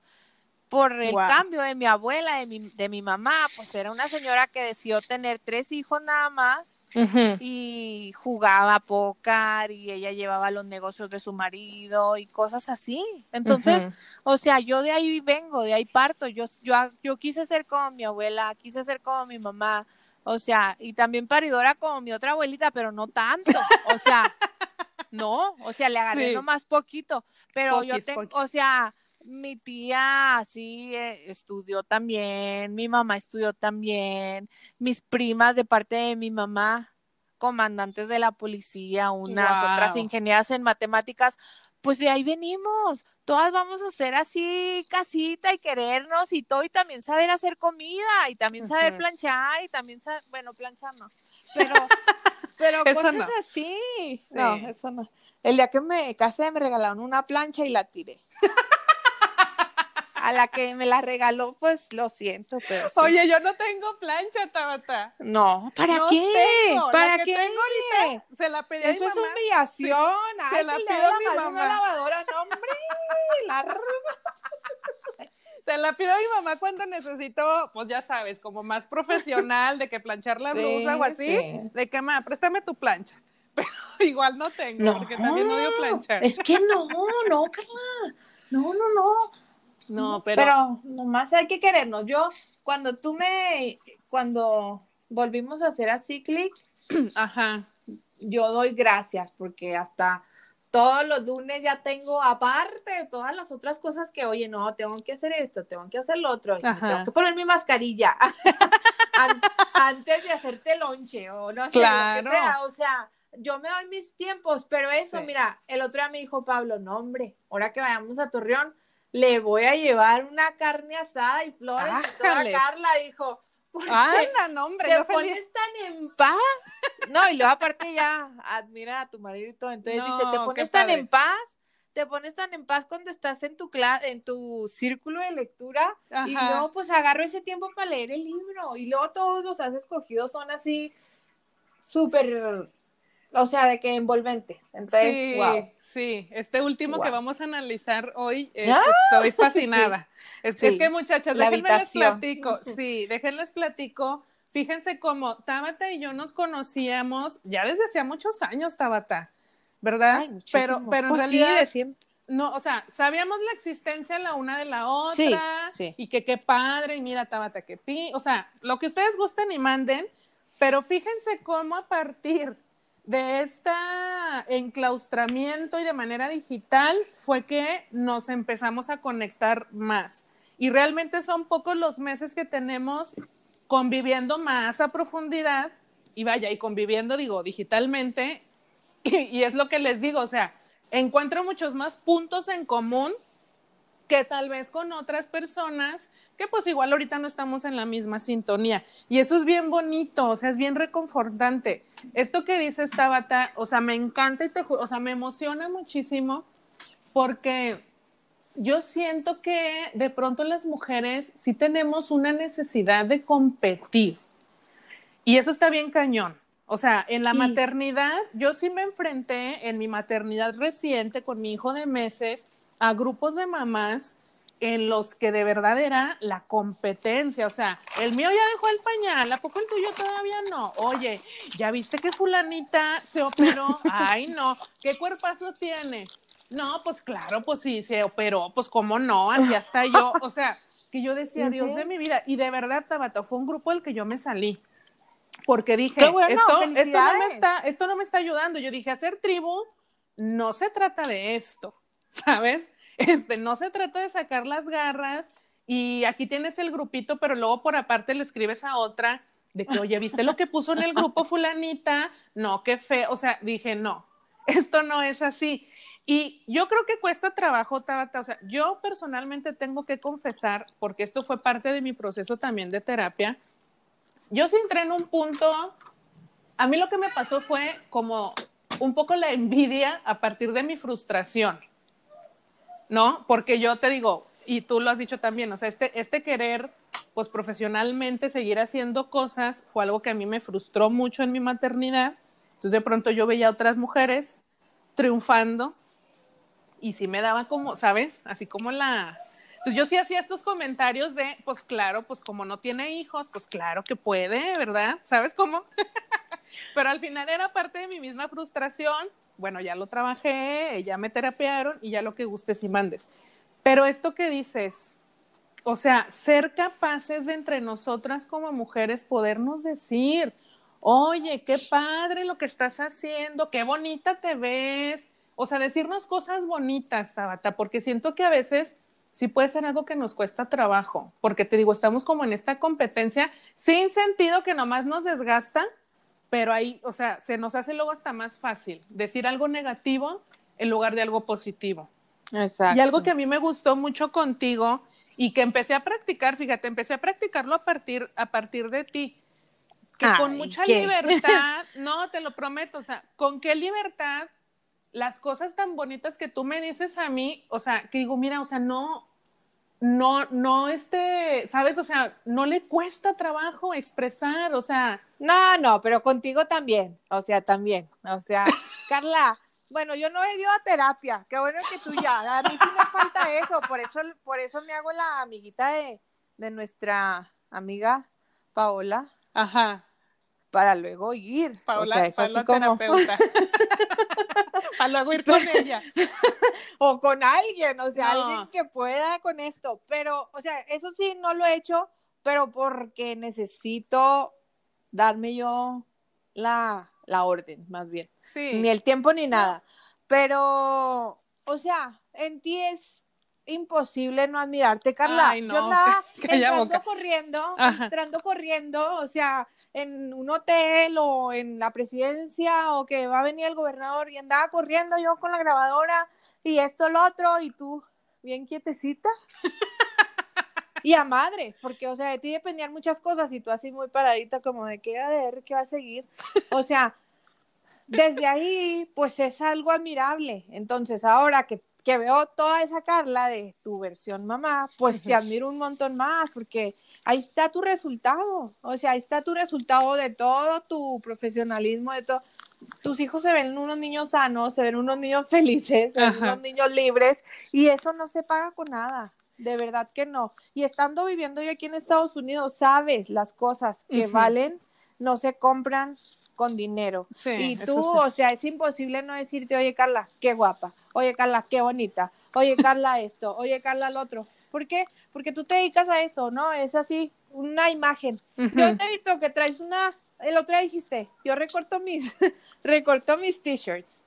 Por el cambio de mi abuela, de mi, de mi mamá, pues era una señora que decidió tener tres hijos nada más y jugaba póker y ella llevaba los negocios de su marido y cosas así. Entonces, o sea, yo de ahí vengo, de ahí parto. Yo, yo, yo quise ser como mi abuela, quise ser como mi mamá, o sea, y también paridora como mi otra abuelita, pero no tanto. O sea, (laughs) no, o sea, le agarré nomás poquito, pero yo tengo, o sea, mi tía sí eh, estudió también, mi mamá estudió también, mis primas de parte de mi mamá, comandantes de la policía, unas otras ingenieras en matemáticas, pues de ahí venimos. Todas vamos a ser así casita y querernos y todo, y también saber hacer comida, y también saber planchar, y también saber, bueno, planchar no, pero, (laughs) pero cosas así. No, eso no. El día que me casé me regalaron una plancha y la tiré. (laughs) a la que me la regaló, pues lo siento, pero Oye, yo no tengo plancha, Tabata. No, ¿para qué? ¿Para la qué? Que tengo ahorita, se la pedí Eso a mi mamá. es humillación. Sí, se la pido a mi mamá. Una lavadora, no, hombre, la (laughs) Se la pido a mi mamá cuando necesito, pues ya sabes, como más profesional, de que planchar la (laughs) blusa o así, de que, ma, préstame tu plancha. (laughs) Pero igual no tengo, porque también odio planchar. Es que no, no, Carla. No, no, no. No, pero... Pero nomás hay que querernos. Yo, cuando tú me, cuando volvimos a hacer así clic, (clears throat) ajá, yo doy gracias porque hasta todos los lunes ya tengo, aparte de todas las otras cosas que, oye, no, tengo que hacer esto, tengo que hacer lo otro, tengo que poner mi mascarilla (laughs) antes de hacerte lonche o no sé, claro. o sea, yo me doy mis tiempos, pero eso, mira, el otro día me dijo Pablo, no, hombre, ahora que vayamos a Torreón, le voy a llevar una carne asada y flores y toda Carla dijo, Anda, no, hombre, te pones tan en paz. No, y luego aparte ya admira a tu marido y todo. Entonces dice, te pones tan en paz, te pones tan en paz cuando estás en tu en tu círculo de lectura. Y luego pues agarro ese tiempo para leer el libro. Y luego todos los has escogido son así súper o sea, de que envolvente. Entonces, sí, sí. Este último que vamos a analizar hoy, ¡Ah! estoy (laughs) fascinada. Es, que, muchachas, déjenme les platico. (laughs) Sí, déjenles platico. Fíjense cómo Tabata y yo nos conocíamos ya desde hacía muchos años, Tabata, ¿verdad? pero, pero en pues realidad. No, o sea, sabíamos la existencia la una de la otra y que qué padre, y mira, Tabata, qué pi, o sea, lo que ustedes gusten y manden, pero fíjense cómo a partir de este enclaustramiento y de manera digital fue que nos empezamos a conectar más. Y realmente son pocos los meses que tenemos conviviendo más a profundidad y vaya, y conviviendo, digo, digitalmente. (laughs) Y, es lo que les digo, o sea, encuentro muchos más puntos en común que tal vez con otras personas que pues igual ahorita no estamos en la misma sintonía. Y eso es bien bonito, o sea, es bien reconfortante. Esto que dice Tabata, o sea, me encanta y te o sea, me emociona muchísimo porque yo siento que de pronto las mujeres sí tenemos una necesidad de competir. Y eso está bien cañón. O sea, en la maternidad, yo sí me enfrenté en mi maternidad reciente con mi hijo de meses a grupos de mamás en los que de verdad era la competencia, o sea, el mío ya dejó el pañal, ¿a poco el tuyo todavía no? Oye, ¿ya viste que fulanita se operó? (laughs) Ay, no, ¿qué cuerpazo tiene? No, pues claro, pues sí, se operó, pues cómo no, así hasta yo, o sea, que yo decía, Dios de mi vida, y de verdad, Tabata, fue un grupo del que yo me salí, porque dije, esto, esto, no me está, esto no me está ayudando, yo dije, hacer tribu no se trata de esto, (laughs) ¿sabes? Este, no se trata de sacar las garras y aquí tienes el grupito, pero luego por aparte le escribes a otra de que, oye, ¿viste lo que puso en el grupo fulanita? No, qué feo. O sea, dije, no, esto no es así. Y yo creo que cuesta trabajo, Tabata. O sea, yo personalmente tengo que confesar, porque esto fue parte de mi proceso también de terapia. Yo sí entré en un punto, a mí lo que me pasó fue como un poco la envidia a partir de mi frustración. ¿No? Porque yo te digo, y tú lo has dicho también, o sea, este, este querer, pues profesionalmente seguir haciendo cosas fue algo que a mí me frustró mucho en mi maternidad. Entonces de pronto yo veía a otras mujeres triunfando y sí me daba como, ¿sabes? Así como la... Entonces yo sí hacía estos comentarios de, pues claro, pues como no tiene hijos, pues claro que puede, ¿verdad? ¿Sabes cómo? (laughs) Pero al final era parte de mi misma frustración bueno, ya lo trabajé, ya me terapearon y ya lo que gustes y mandes. Pero esto que dices, o sea, ser capaces de entre nosotras como mujeres podernos decir, oye, qué padre lo que estás haciendo, qué bonita te ves. O sea, decirnos cosas bonitas, Tabata, porque siento que a veces sí puede ser algo que nos cuesta trabajo, porque te digo, estamos como en esta competencia sin sentido que nomás nos desgasta pero ahí, o sea, se nos hace luego hasta más fácil decir algo negativo en lugar de algo positivo. Exacto. Y algo que a mí me gustó mucho contigo y que empecé a practicar, fíjate, empecé a practicarlo a partir, a partir de ti, que con mucha libertad, (laughs) no, te lo prometo, o sea, con qué libertad las cosas tan bonitas que tú me dices a mí, o sea, que digo, mira, o sea, no, no, no, este, sabes, o sea, no le cuesta trabajo expresar, o sea. No, no, pero contigo también, o sea, también, o sea, (laughs) Carla, bueno, yo no he ido a terapia, qué bueno que tú ya, a mí sí me falta eso, por eso, por eso me hago la amiguita de, de nuestra amiga Paola. Ajá para luego ir. Paola, o sea, terapeuta. (laughs) (laughs) para luego ir con ella. (laughs) o con alguien, o sea, alguien que pueda con esto. Pero, o sea, eso sí, no lo he hecho, pero porque necesito darme yo la, la orden, más bien. Sí. Ni el tiempo ni nada. Pero, o sea, en ti es imposible no admirarte, Carla. Ay, no, yo andaba entrando corriendo, entrando corriendo, o sea, en un hotel o en la presidencia o que va a venir el gobernador y andaba corriendo yo con la grabadora y esto, lo otro, y tú bien quietecita. (laughs) y a madres, porque, o sea, de ti dependían muchas cosas y tú así muy paradita como de qué a ver, qué va a seguir. O sea, desde ahí, pues es algo admirable. Entonces, ahora que, que veo toda esa Carla de tu versión mamá, pues te admiro un montón más, porque ahí está tu resultado, o sea, ahí está tu resultado de todo tu profesionalismo, de todo. Tus hijos se ven unos niños sanos, se ven unos niños (laughs) felices, se ven unos niños libres, y eso no se paga con nada, de verdad que no. Y estando viviendo yo aquí en Estados Unidos, sabes las cosas que valen, no se compran con dinero. Sí, y tú, o sea, es imposible no decirte, oye Carla, qué guapa, oye Carla, qué bonita, oye Carla (laughs) esto, oye Carla lo otro. ¿Por qué? Porque tú te dedicas a eso, ¿no? Es así, una imagen. Yo te he visto que traes una, el otro día dijiste, yo recorto mis, (laughs) recorto mis t-shirts.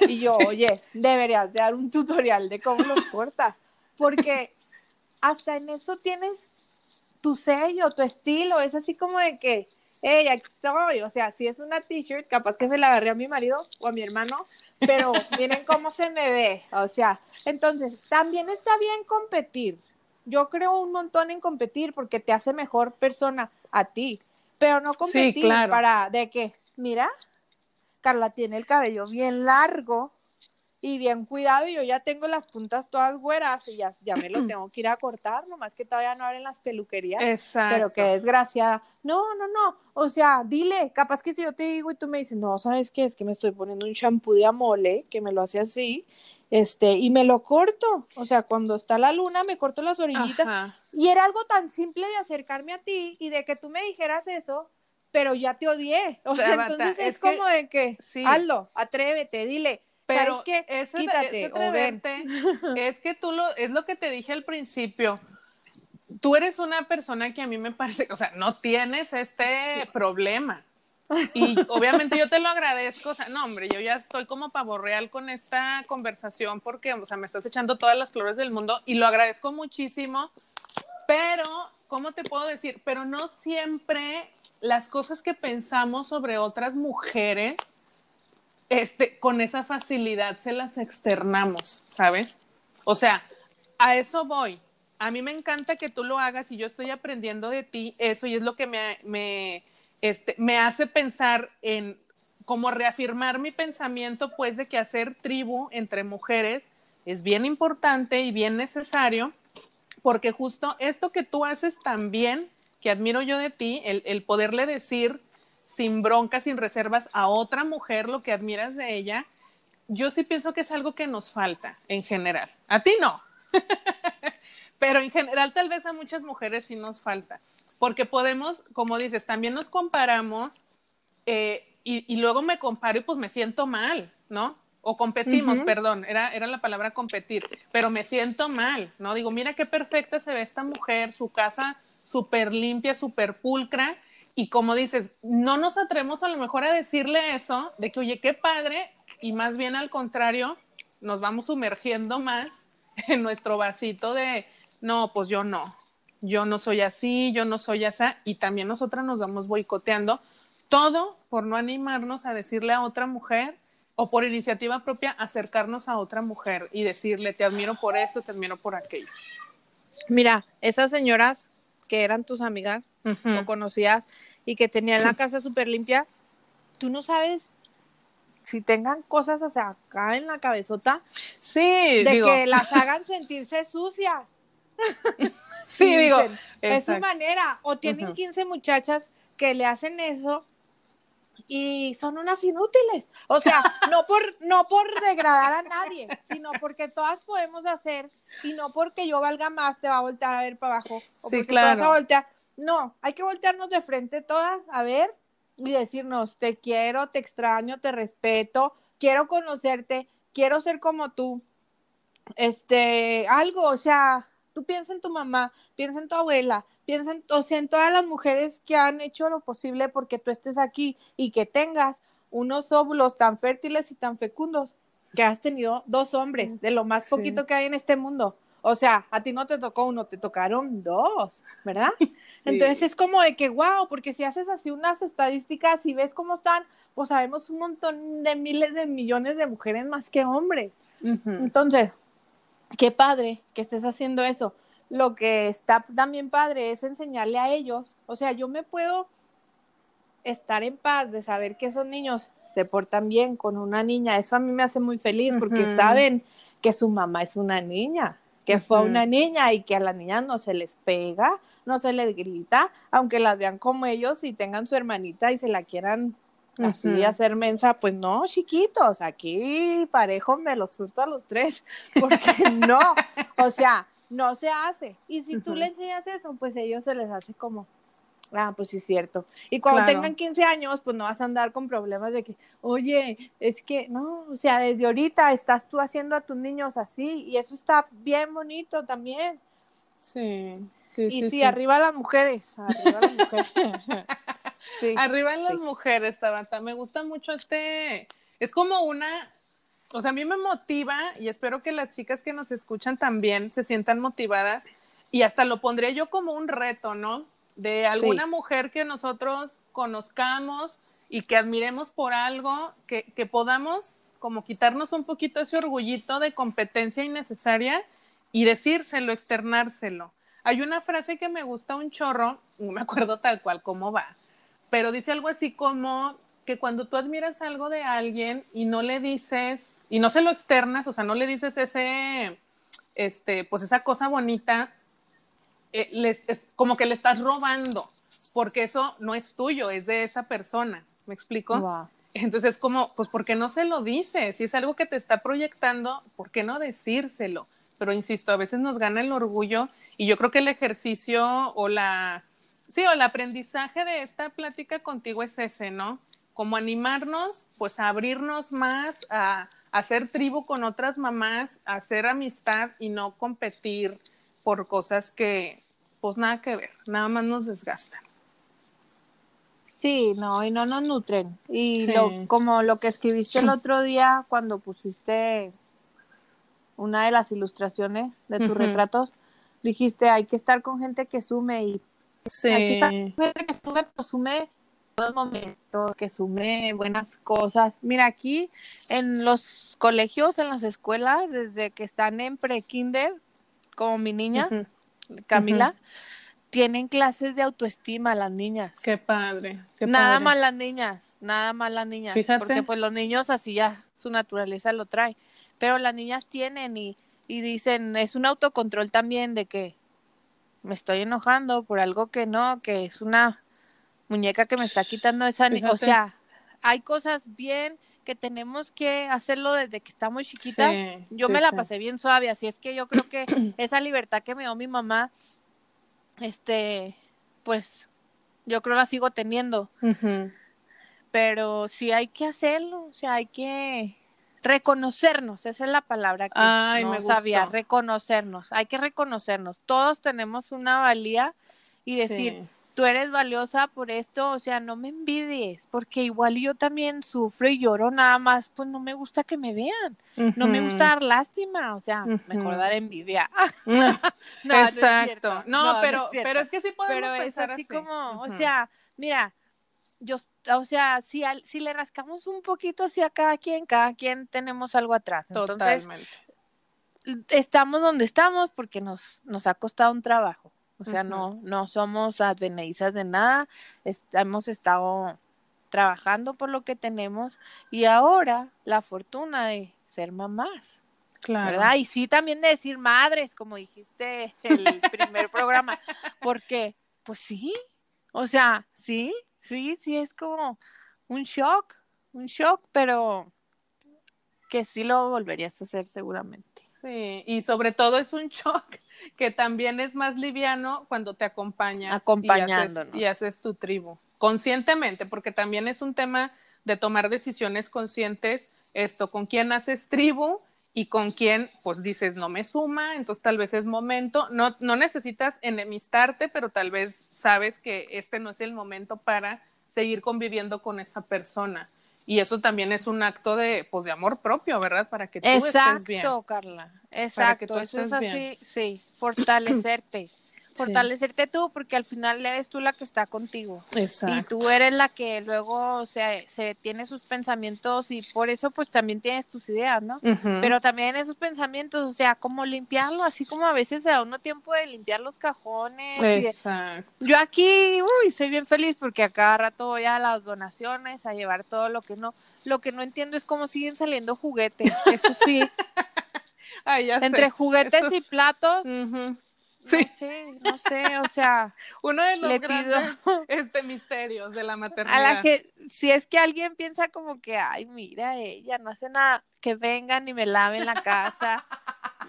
Y yo, oye, deberías de dar un tutorial de cómo los cortas. Porque hasta en eso tienes tu sello, tu estilo. Es así como de que, hey, aquí estoy. O sea, si es una t-shirt, capaz que se la agarré a mi marido o a mi hermano, pero miren cómo se me ve. O sea, entonces, también está bien competir yo creo un montón en competir porque te hace mejor persona a ti, pero no competir para de que, mira, Carla tiene el cabello bien largo y bien cuidado y yo ya tengo las puntas todas güeras y ya, ya me lo (clears throat) tengo que ir a cortar, nomás que todavía no abren las peluquerías. Exacto. Pero qué desgraciada. No, no, no. O sea, dile, capaz que si yo te digo y tú me dices, no, ¿sabes qué? Es que me estoy poniendo un shampoo de amole que me lo hace así este, y me lo corto, o sea, cuando está la luna me corto las orillitas, y era algo tan simple de acercarme a ti y de que tú me dijeras eso, pero ya te odié, (laughs) o sea, entonces es, como de que, hazlo, atrévete, dile, pero que quítate o ven. (laughs) es que tú lo, es lo que te dije al principio, tú eres una persona que a mí me parece, o sea, no tienes este problema, y (laughs) obviamente yo te lo agradezco, o sea, no, hombre, yo ya estoy como pavo real con esta conversación porque, o sea, me estás echando todas las flores del mundo y lo agradezco muchísimo, pero, ¿cómo te puedo decir? Pero no siempre las cosas que pensamos sobre otras mujeres, este, con esa facilidad se las externamos, ¿sabes? O sea, a eso voy. A mí me encanta que tú lo hagas y yo estoy aprendiendo de ti eso y es lo que me, me este, me hace pensar en como reafirmar mi pensamiento, pues, de que hacer tribu entre mujeres es bien importante y bien necesario, porque justo esto que tú haces también, que admiro yo de ti, el, el poderle decir sin bronca, sin reservas a otra mujer lo que admiras de ella, yo sí pienso que es algo que nos falta en general. A ti no, (laughs) pero en general tal vez a muchas mujeres sí nos falta porque podemos, como dices, también nos comparamos eh, y, luego me comparo y pues me siento mal, ¿no? O competimos, perdón, era, era la palabra competir, pero me siento mal, ¿no? Digo, mira qué perfecta se ve esta mujer, su casa súper limpia, súper pulcra, y como dices, no nos atrevemos a lo mejor a decirle eso, de que, oye, qué padre, y más bien al contrario, nos vamos sumergiendo más (laughs) en nuestro vasito de, no, pues yo no, yo no soy así, yo no soy así, y también nosotras nos vamos boicoteando, todo por no animarnos a decirle a otra mujer o por iniciativa propia acercarnos a otra mujer y decirle, te admiro por eso, te admiro por aquello. Mira, esas señoras que eran tus amigas o conocías y que tenían la (clears throat) casa súper limpia, tú no sabes si tengan cosas o acá en la cabezota. Sí, de que las hagan (laughs) sentirse sucias. (laughs) sí, digo. Es su manera. O tienen 15 muchachas que le hacen eso y son unas inútiles. O sea, (laughs) no por, no por degradar a nadie, sino porque todas podemos hacer y no porque yo valga más te va a voltear a ver para abajo. O sí, claro. a voltear. No, hay que voltearnos de frente todas a ver y decirnos, te quiero, te extraño, te respeto, quiero conocerte, quiero ser como tú. Este, algo, o sea, Tú piensa en tu mamá, piensa en tu abuela, piensa en, o sea, en todas las mujeres que han hecho lo posible porque tú estés aquí y que tengas unos óvulos tan fértiles y tan fecundos que has tenido dos hombres, de lo más poquito que hay en este mundo. O sea, a ti no te tocó uno, te tocaron dos, ¿verdad? (laughs) Entonces es como de que, wow, porque si haces así unas estadísticas y ves cómo están, pues sabemos un montón de miles de millones de mujeres más que hombres. Entonces, qué padre que estés haciendo eso. Lo que está también padre es enseñarle a ellos, o sea, yo me puedo estar en paz de saber que esos niños se portan bien con una niña, eso a mí me hace muy feliz porque saben que su mamá es una niña, que fue una niña y que a la niña no se les pega, no se les grita, aunque las vean como ellos y tengan su hermanita y se la quieran Así hacer mensa, pues no, chiquitos, aquí parejo me los surto a los tres, (laughs) porque no, o sea, no se hace. Y si tú le enseñas eso, pues ellos se les hace como, ah, pues sí es cierto. Y cuando tengan 15 años, pues no vas a andar con problemas de que, oye, es que, no, o sea, desde ahorita estás tú haciendo a tus niños así, y eso está bien bonito también. Sí, sí, sí. Y sí, arriba las mujeres, arriba las mujeres. (laughs) Arriba en las mujeres, Tabata. Me gusta mucho este. Es como una. O sea, a mí me motiva y espero que las chicas que nos escuchan también se sientan motivadas y hasta lo pondría yo como un reto, ¿no? De alguna mujer que nosotros conozcamos y que admiremos por algo, que, que podamos como quitarnos un poquito ese orgullito de competencia innecesaria y decírselo, externárselo. Hay una frase que me gusta un chorro, no me acuerdo tal cual cómo va, pero dice algo así como que cuando tú admiras algo de alguien y no le dices, y no se lo externas, o sea, no le dices ese, este, pues esa cosa bonita, eh, es como que le estás robando, porque eso no es tuyo, es de esa persona, ¿me explico? Entonces, como, pues, ¿por qué no se lo dice? Si es algo que te está proyectando, ¿por qué no decírselo? Pero insisto, a veces nos gana el orgullo y yo creo que el ejercicio o la, sí, o el aprendizaje de esta plática contigo es ese, ¿no? Como animarnos, pues a abrirnos más, a, hacer tribu con otras mamás, a hacer amistad y no competir por cosas que, pues nada que ver, nada más nos desgastan. Sí, no, y no nos nutren. Y lo, como lo que escribiste el otro día cuando pusiste una de las ilustraciones de tus retratos, dijiste, hay que estar con gente que sume y sí. hay que estar con gente que sume, pues sume los momentos, que sume buenas cosas. Mira, aquí en los colegios, en las escuelas, desde que están en pre-kinder, como mi niña, Camila, tienen clases de autoestima las niñas. Qué padre. nada más las niñas, nada más las niñas. Porque pues los niños así ya su naturaleza lo trae. Pero las niñas tienen y, y dicen, es un autocontrol también de que me estoy enojando por algo que no, que es una muñeca que me está quitando esa... O sea, hay cosas bien que tenemos que hacerlo desde que estamos chiquitas. yo me la pasé bien suave, así es que yo creo que (clears throat) esa libertad que me dio mi mamá este, pues yo creo la sigo teniendo. Pero sí hay que hacerlo, o sea, hay que reconocernos, esa es la palabra que no sabía, reconocernos, hay que reconocernos. Todos tenemos una valía y decir, tú eres valiosa por esto, o sea, no me envidies, porque igual yo también sufro y lloro nada más, pues no me gusta que me vean, no me gusta dar lástima, o sea, mejor dar envidia. (laughs) (laughs) no, Exacto. No, pero, es pero es que sí podemos pero es así, como, o sea, mira, yo, o sea, si, si le rascamos un poquito así a cada quien, cada quien tenemos algo atrás. Entonces, estamos donde estamos porque nos, nos ha costado un trabajo. O sea, no, no somos advenedizas de nada, hemos estado trabajando por lo que tenemos y ahora la fortuna de ser mamás. Claro. ¿Verdad? Y sí también de decir madres, como dijiste (laughs) el primer programa, porque, pues sí, o sea, sí, sí, sí, es como un shock, un shock, pero que sí lo volverías a hacer seguramente. Sí, y sobre todo es un (laughs) shock que también es más liviano cuando te acompañas Acompañando, y haces, tu tribu, conscientemente, porque también es un tema de tomar decisiones conscientes, esto, con quién haces tribu y con quién, pues dices, no me suma, entonces tal vez es momento, no, no necesitas enemistarte, pero tal vez sabes que este no es el momento para seguir conviviendo con esa persona. Y eso también es un acto de, pues, de amor propio, ¿verdad? Para que tú estés bien. Exacto, Carla. Exacto. Eso es así, sí. Fortalecerte fortalecerte tú, porque al final eres tú la que está contigo. Exacto. Y tú eres la que luego o sea, se tiene sus pensamientos y por eso pues también tienes tus ideas, ¿no? Pero también esos pensamientos, o sea, como limpiarlo, así como a veces se da uno tiempo de limpiar los cajones. Exacto. Yo aquí, uy, soy bien feliz porque a cada rato voy a las donaciones, a llevar todo lo que no, lo que no entiendo es cómo siguen saliendo juguetes, eso sí. (laughs) Entre juguetes y platos, Sí. No sé, no sé, o sea, (laughs) uno de los grandes (laughs) este, misterios de la maternidad. A la que, si es que alguien piensa como que, ay, mira, ella no hace nada, que vengan y me laven la casa,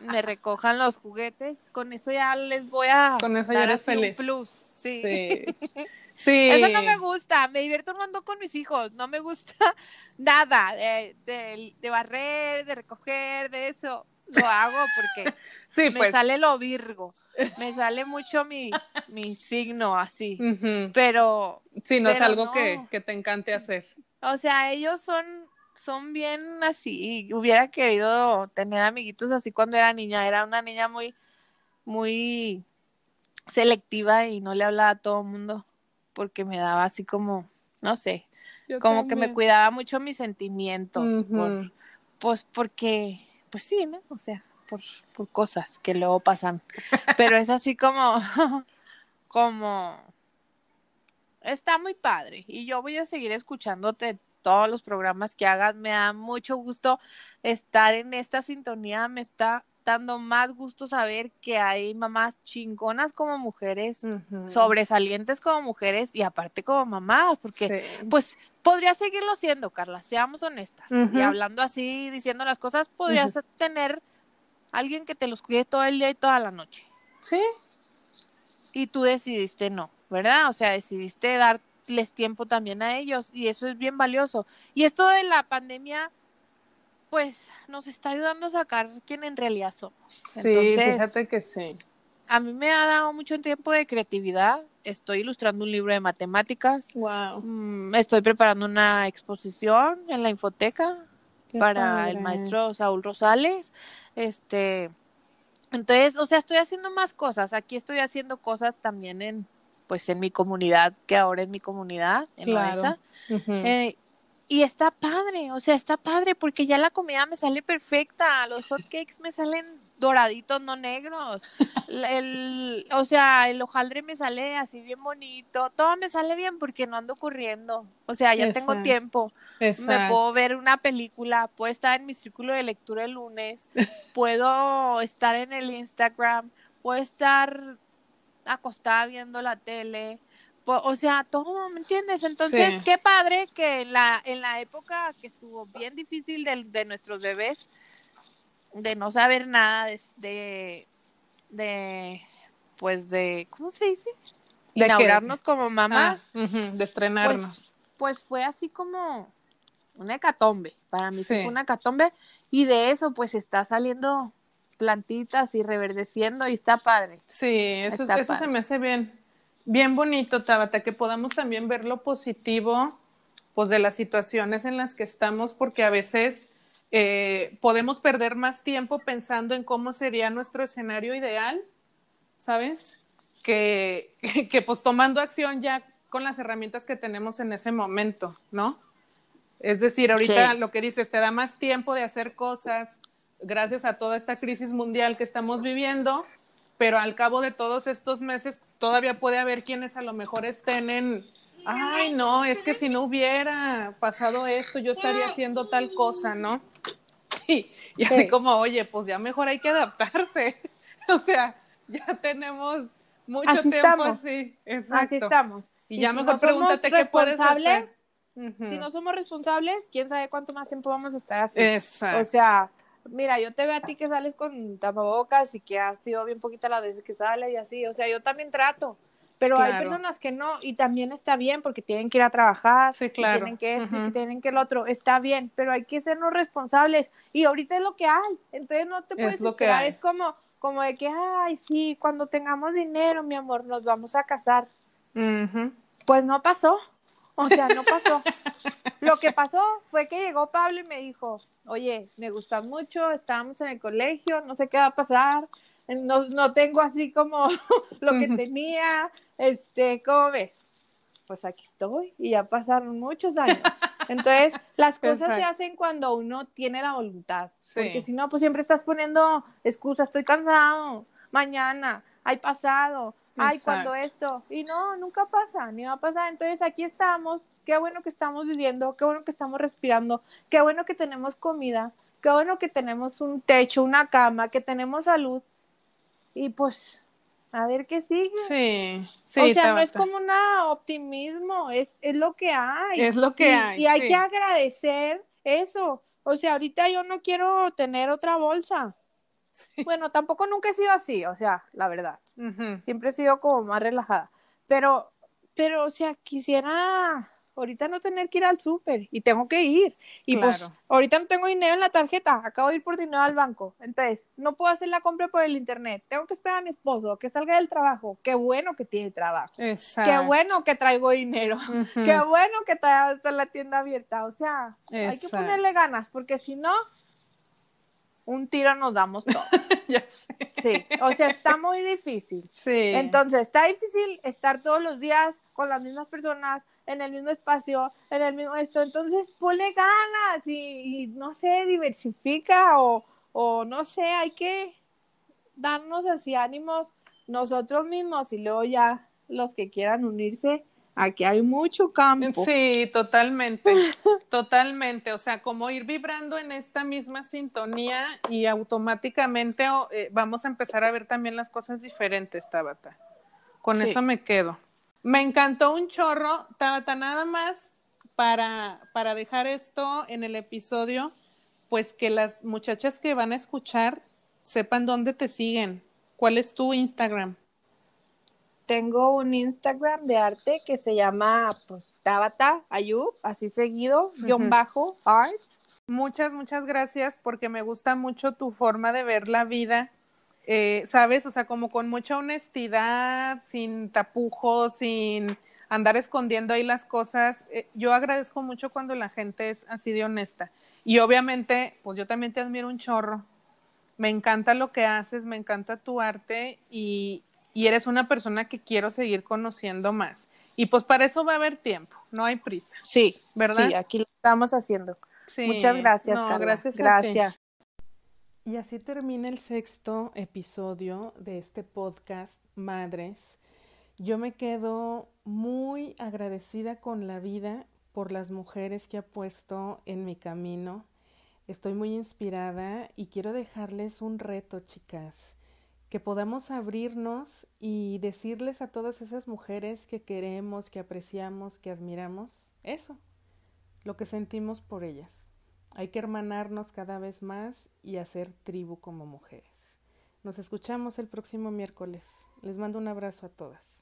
me recojan los juguetes, con eso ya les voy a con eso ya eres feliz. un plus. Sí. (laughs) sí. Eso no me gusta, me divierto un con mis hijos, no me gusta nada de, de barrer, de recoger, de eso lo hago porque (laughs) me pues. sale lo virgo, me sale mucho mi, mi signo así, pero... Sí, no es algo Que, que, te encante hacer. O sea, ellos son, son bien así, hubiera querido tener amiguitos así cuando era niña, era una niña muy, muy selectiva y no le hablaba a todo el mundo porque me daba así como, no sé, como que me cuidaba mucho mis sentimientos, pues porque pues sí, ¿no? O sea, por, por cosas que luego pasan. Pero es así como, (laughs) como, está muy padre. Y yo voy a seguir escuchándote todos los programas que hagas. Me da mucho gusto estar en esta sintonía. Me está dando más gusto saber que hay mamás chingonas como mujeres, sobresalientes como mujeres y aparte como mamás, porque pues podría seguirlo siendo, Carla, seamos honestas. Y hablando así, diciendo las cosas, podrías tener alguien que te los cuide todo el día y toda la noche. Sí. Y tú decidiste no, ¿verdad? O sea, decidiste darles tiempo también a ellos y eso es bien valioso. Y esto de la pandemia pues nos está ayudando a sacar quién en realidad somos. Sí, fíjate que sí. A mí me ha dado mucho tiempo de creatividad. Estoy ilustrando un libro de matemáticas. Wow. Mm, estoy preparando una exposición en la infoteca para el maestro Saúl Rosales. Este, entonces, o sea, estoy haciendo más cosas. Aquí estoy haciendo cosas también en, pues, en mi comunidad, que ahora es mi comunidad, en claro. Y está padre, o sea, está padre porque ya la comida me sale perfecta, los hotcakes me salen doraditos, no negros. El, o sea, el hojaldre me sale así bien bonito, todo me sale bien porque no ando corriendo. O sea, ya tengo tiempo. Me puedo ver una película, puedo estar en mi círculo de lectura el lunes, puedo estar en el Instagram, puedo estar acostada viendo la tele, o sea, todo, ¿me entiendes? Entonces, qué padre que la, en la época que estuvo bien difícil de, nuestros bebés, de no saber nada de, de, pues de, ¿cómo se dice? De Inaugurarnos como mamás. Ah, de estrenarnos. Pues, pues, fue así como una hecatombe. Para mí fue una hecatombe. Y de eso, pues está saliendo plantitas y reverdeciendo y está padre. Sí, eso, eso se me hace bien bien bonito, Tabata, que podamos también ver lo positivo pues de las situaciones en las que estamos, porque a veces eh, podemos perder más tiempo pensando en cómo sería nuestro escenario ideal, ¿sabes? Que, (laughs) que pues tomando acción ya con las herramientas que tenemos en ese momento, ¿no? Es decir, ahorita lo que dices, te da más tiempo de hacer cosas gracias a toda esta crisis mundial que estamos viviendo, pero al cabo de todos estos meses todavía puede haber quienes a lo mejor estén en, ay, no, es que si no hubiera pasado esto, yo estaría haciendo tal cosa, ¿no? (laughs) Y, así como, oye, pues ya mejor hay que adaptarse. (laughs) o sea, ya tenemos mucho tiempo así. Exacto. Así estamos. Y, ya mejor pregúntate qué puedes hacer. Si no somos responsables, quién sabe cuánto más tiempo vamos a estar así. Exacto. O sea, mira, yo te veo a ti que sales con tapabocas y que has sido bien poquita la vez que sale y así, o sea, yo también trato, pero hay personas que no y también está bien porque tienen que ir a trabajar, sí, claro. tienen que esto, tienen que el otro, está bien, pero hay que sernos responsables y ahorita es lo que hay, entonces no te puedes es esperar, es como como de que, ay, sí, cuando tengamos dinero, mi amor, nos vamos a casar. Pues no pasó, o sea, no pasó. (laughs) Lo que pasó fue que llegó Pablo y me dijo, oye, me gusta mucho, estábamos en el colegio, no sé qué va a pasar, no, no tengo así como (laughs) lo que tenía, este, ¿cómo ves? Pues aquí estoy y ya pasaron muchos años. Entonces, las cosas se hacen cuando uno tiene la voluntad, porque si no, pues siempre estás poniendo excusas, estoy cansado, mañana, hay pasado, ay, cuando esto, y no, nunca pasa, ni va a pasar. Entonces, aquí estamos qué bueno que estamos viviendo, qué bueno que estamos respirando, qué bueno que tenemos comida, qué bueno que tenemos un techo, una cama, que tenemos salud. Y pues, a ver qué sigue. Sí, sí. O sea, no es como un optimismo, es, es lo que hay. Es lo que hay. Y hay que agradecer eso. O sea, ahorita yo no quiero tener otra bolsa. Bueno, tampoco nunca he sido así, o sea, la verdad. Siempre he sido como más relajada. Pero, pero, o sea, quisiera ahorita no tener que ir al súper y tengo que ir. Y pues ahorita no tengo dinero en la tarjeta, acabo de ir por dinero al banco. Entonces, no puedo hacer la compra por el internet. Tengo que esperar a mi esposo que salga del trabajo. Qué bueno que tiene trabajo. Exacto. Qué bueno que traigo dinero. Qué bueno que está la tienda abierta. O sea, hay que ponerle ganas porque si no, un tiro nos damos todos. (laughs) ya sé. Sí, o sea, está muy difícil. Sí. Entonces, está difícil estar todos los días con las mismas personas, en el mismo espacio, en el mismo esto. Entonces, ponle ganas y, no sé, diversifica o, o, no sé, hay que darnos así ánimos nosotros mismos y luego ya los que quieran unirse. Aquí hay mucho campo. Sí, totalmente. (laughs) Totalmente, o sea, como ir vibrando en esta misma sintonía y automáticamente eh, vamos a empezar a ver también las cosas diferentes, Tabata. Con eso me quedo. Me encantó un chorro, Tabata, nada más para, para dejar esto en el episodio, pues que las muchachas que van a escuchar sepan dónde te siguen. ¿Cuál es tu Instagram? Tengo un Instagram de arte que se llama pues, Tabata Ayub, así seguido, guion bajo, art. Muchas, muchas gracias porque me gusta mucho tu forma de ver la vida, eh, ¿sabes? O sea, como con mucha honestidad, sin tapujos, sin andar escondiendo ahí las cosas. Eh, yo agradezco mucho cuando la gente es así de honesta. Y obviamente, pues yo también te admiro un chorro. Me encanta lo que haces, me encanta tu arte y, y eres una persona que quiero seguir conociendo más. Y pues para eso va a haber tiempo, no hay prisa. Sí, ¿verdad? Sí, aquí lo estamos haciendo. Muchas gracias. No, gracias. gracias. Y así termina el sexto episodio de este podcast Madres. Yo me quedo muy agradecida con la vida por las mujeres que ha puesto en mi camino. Estoy muy inspirada y quiero dejarles un reto, chicas que podamos abrirnos y decirles a todas esas mujeres que queremos, que apreciamos, que admiramos, eso, lo que sentimos por ellas. Hay que hermanarnos cada vez más y hacer tribu como mujeres. Nos escuchamos el próximo miércoles. Les mando un abrazo a todas.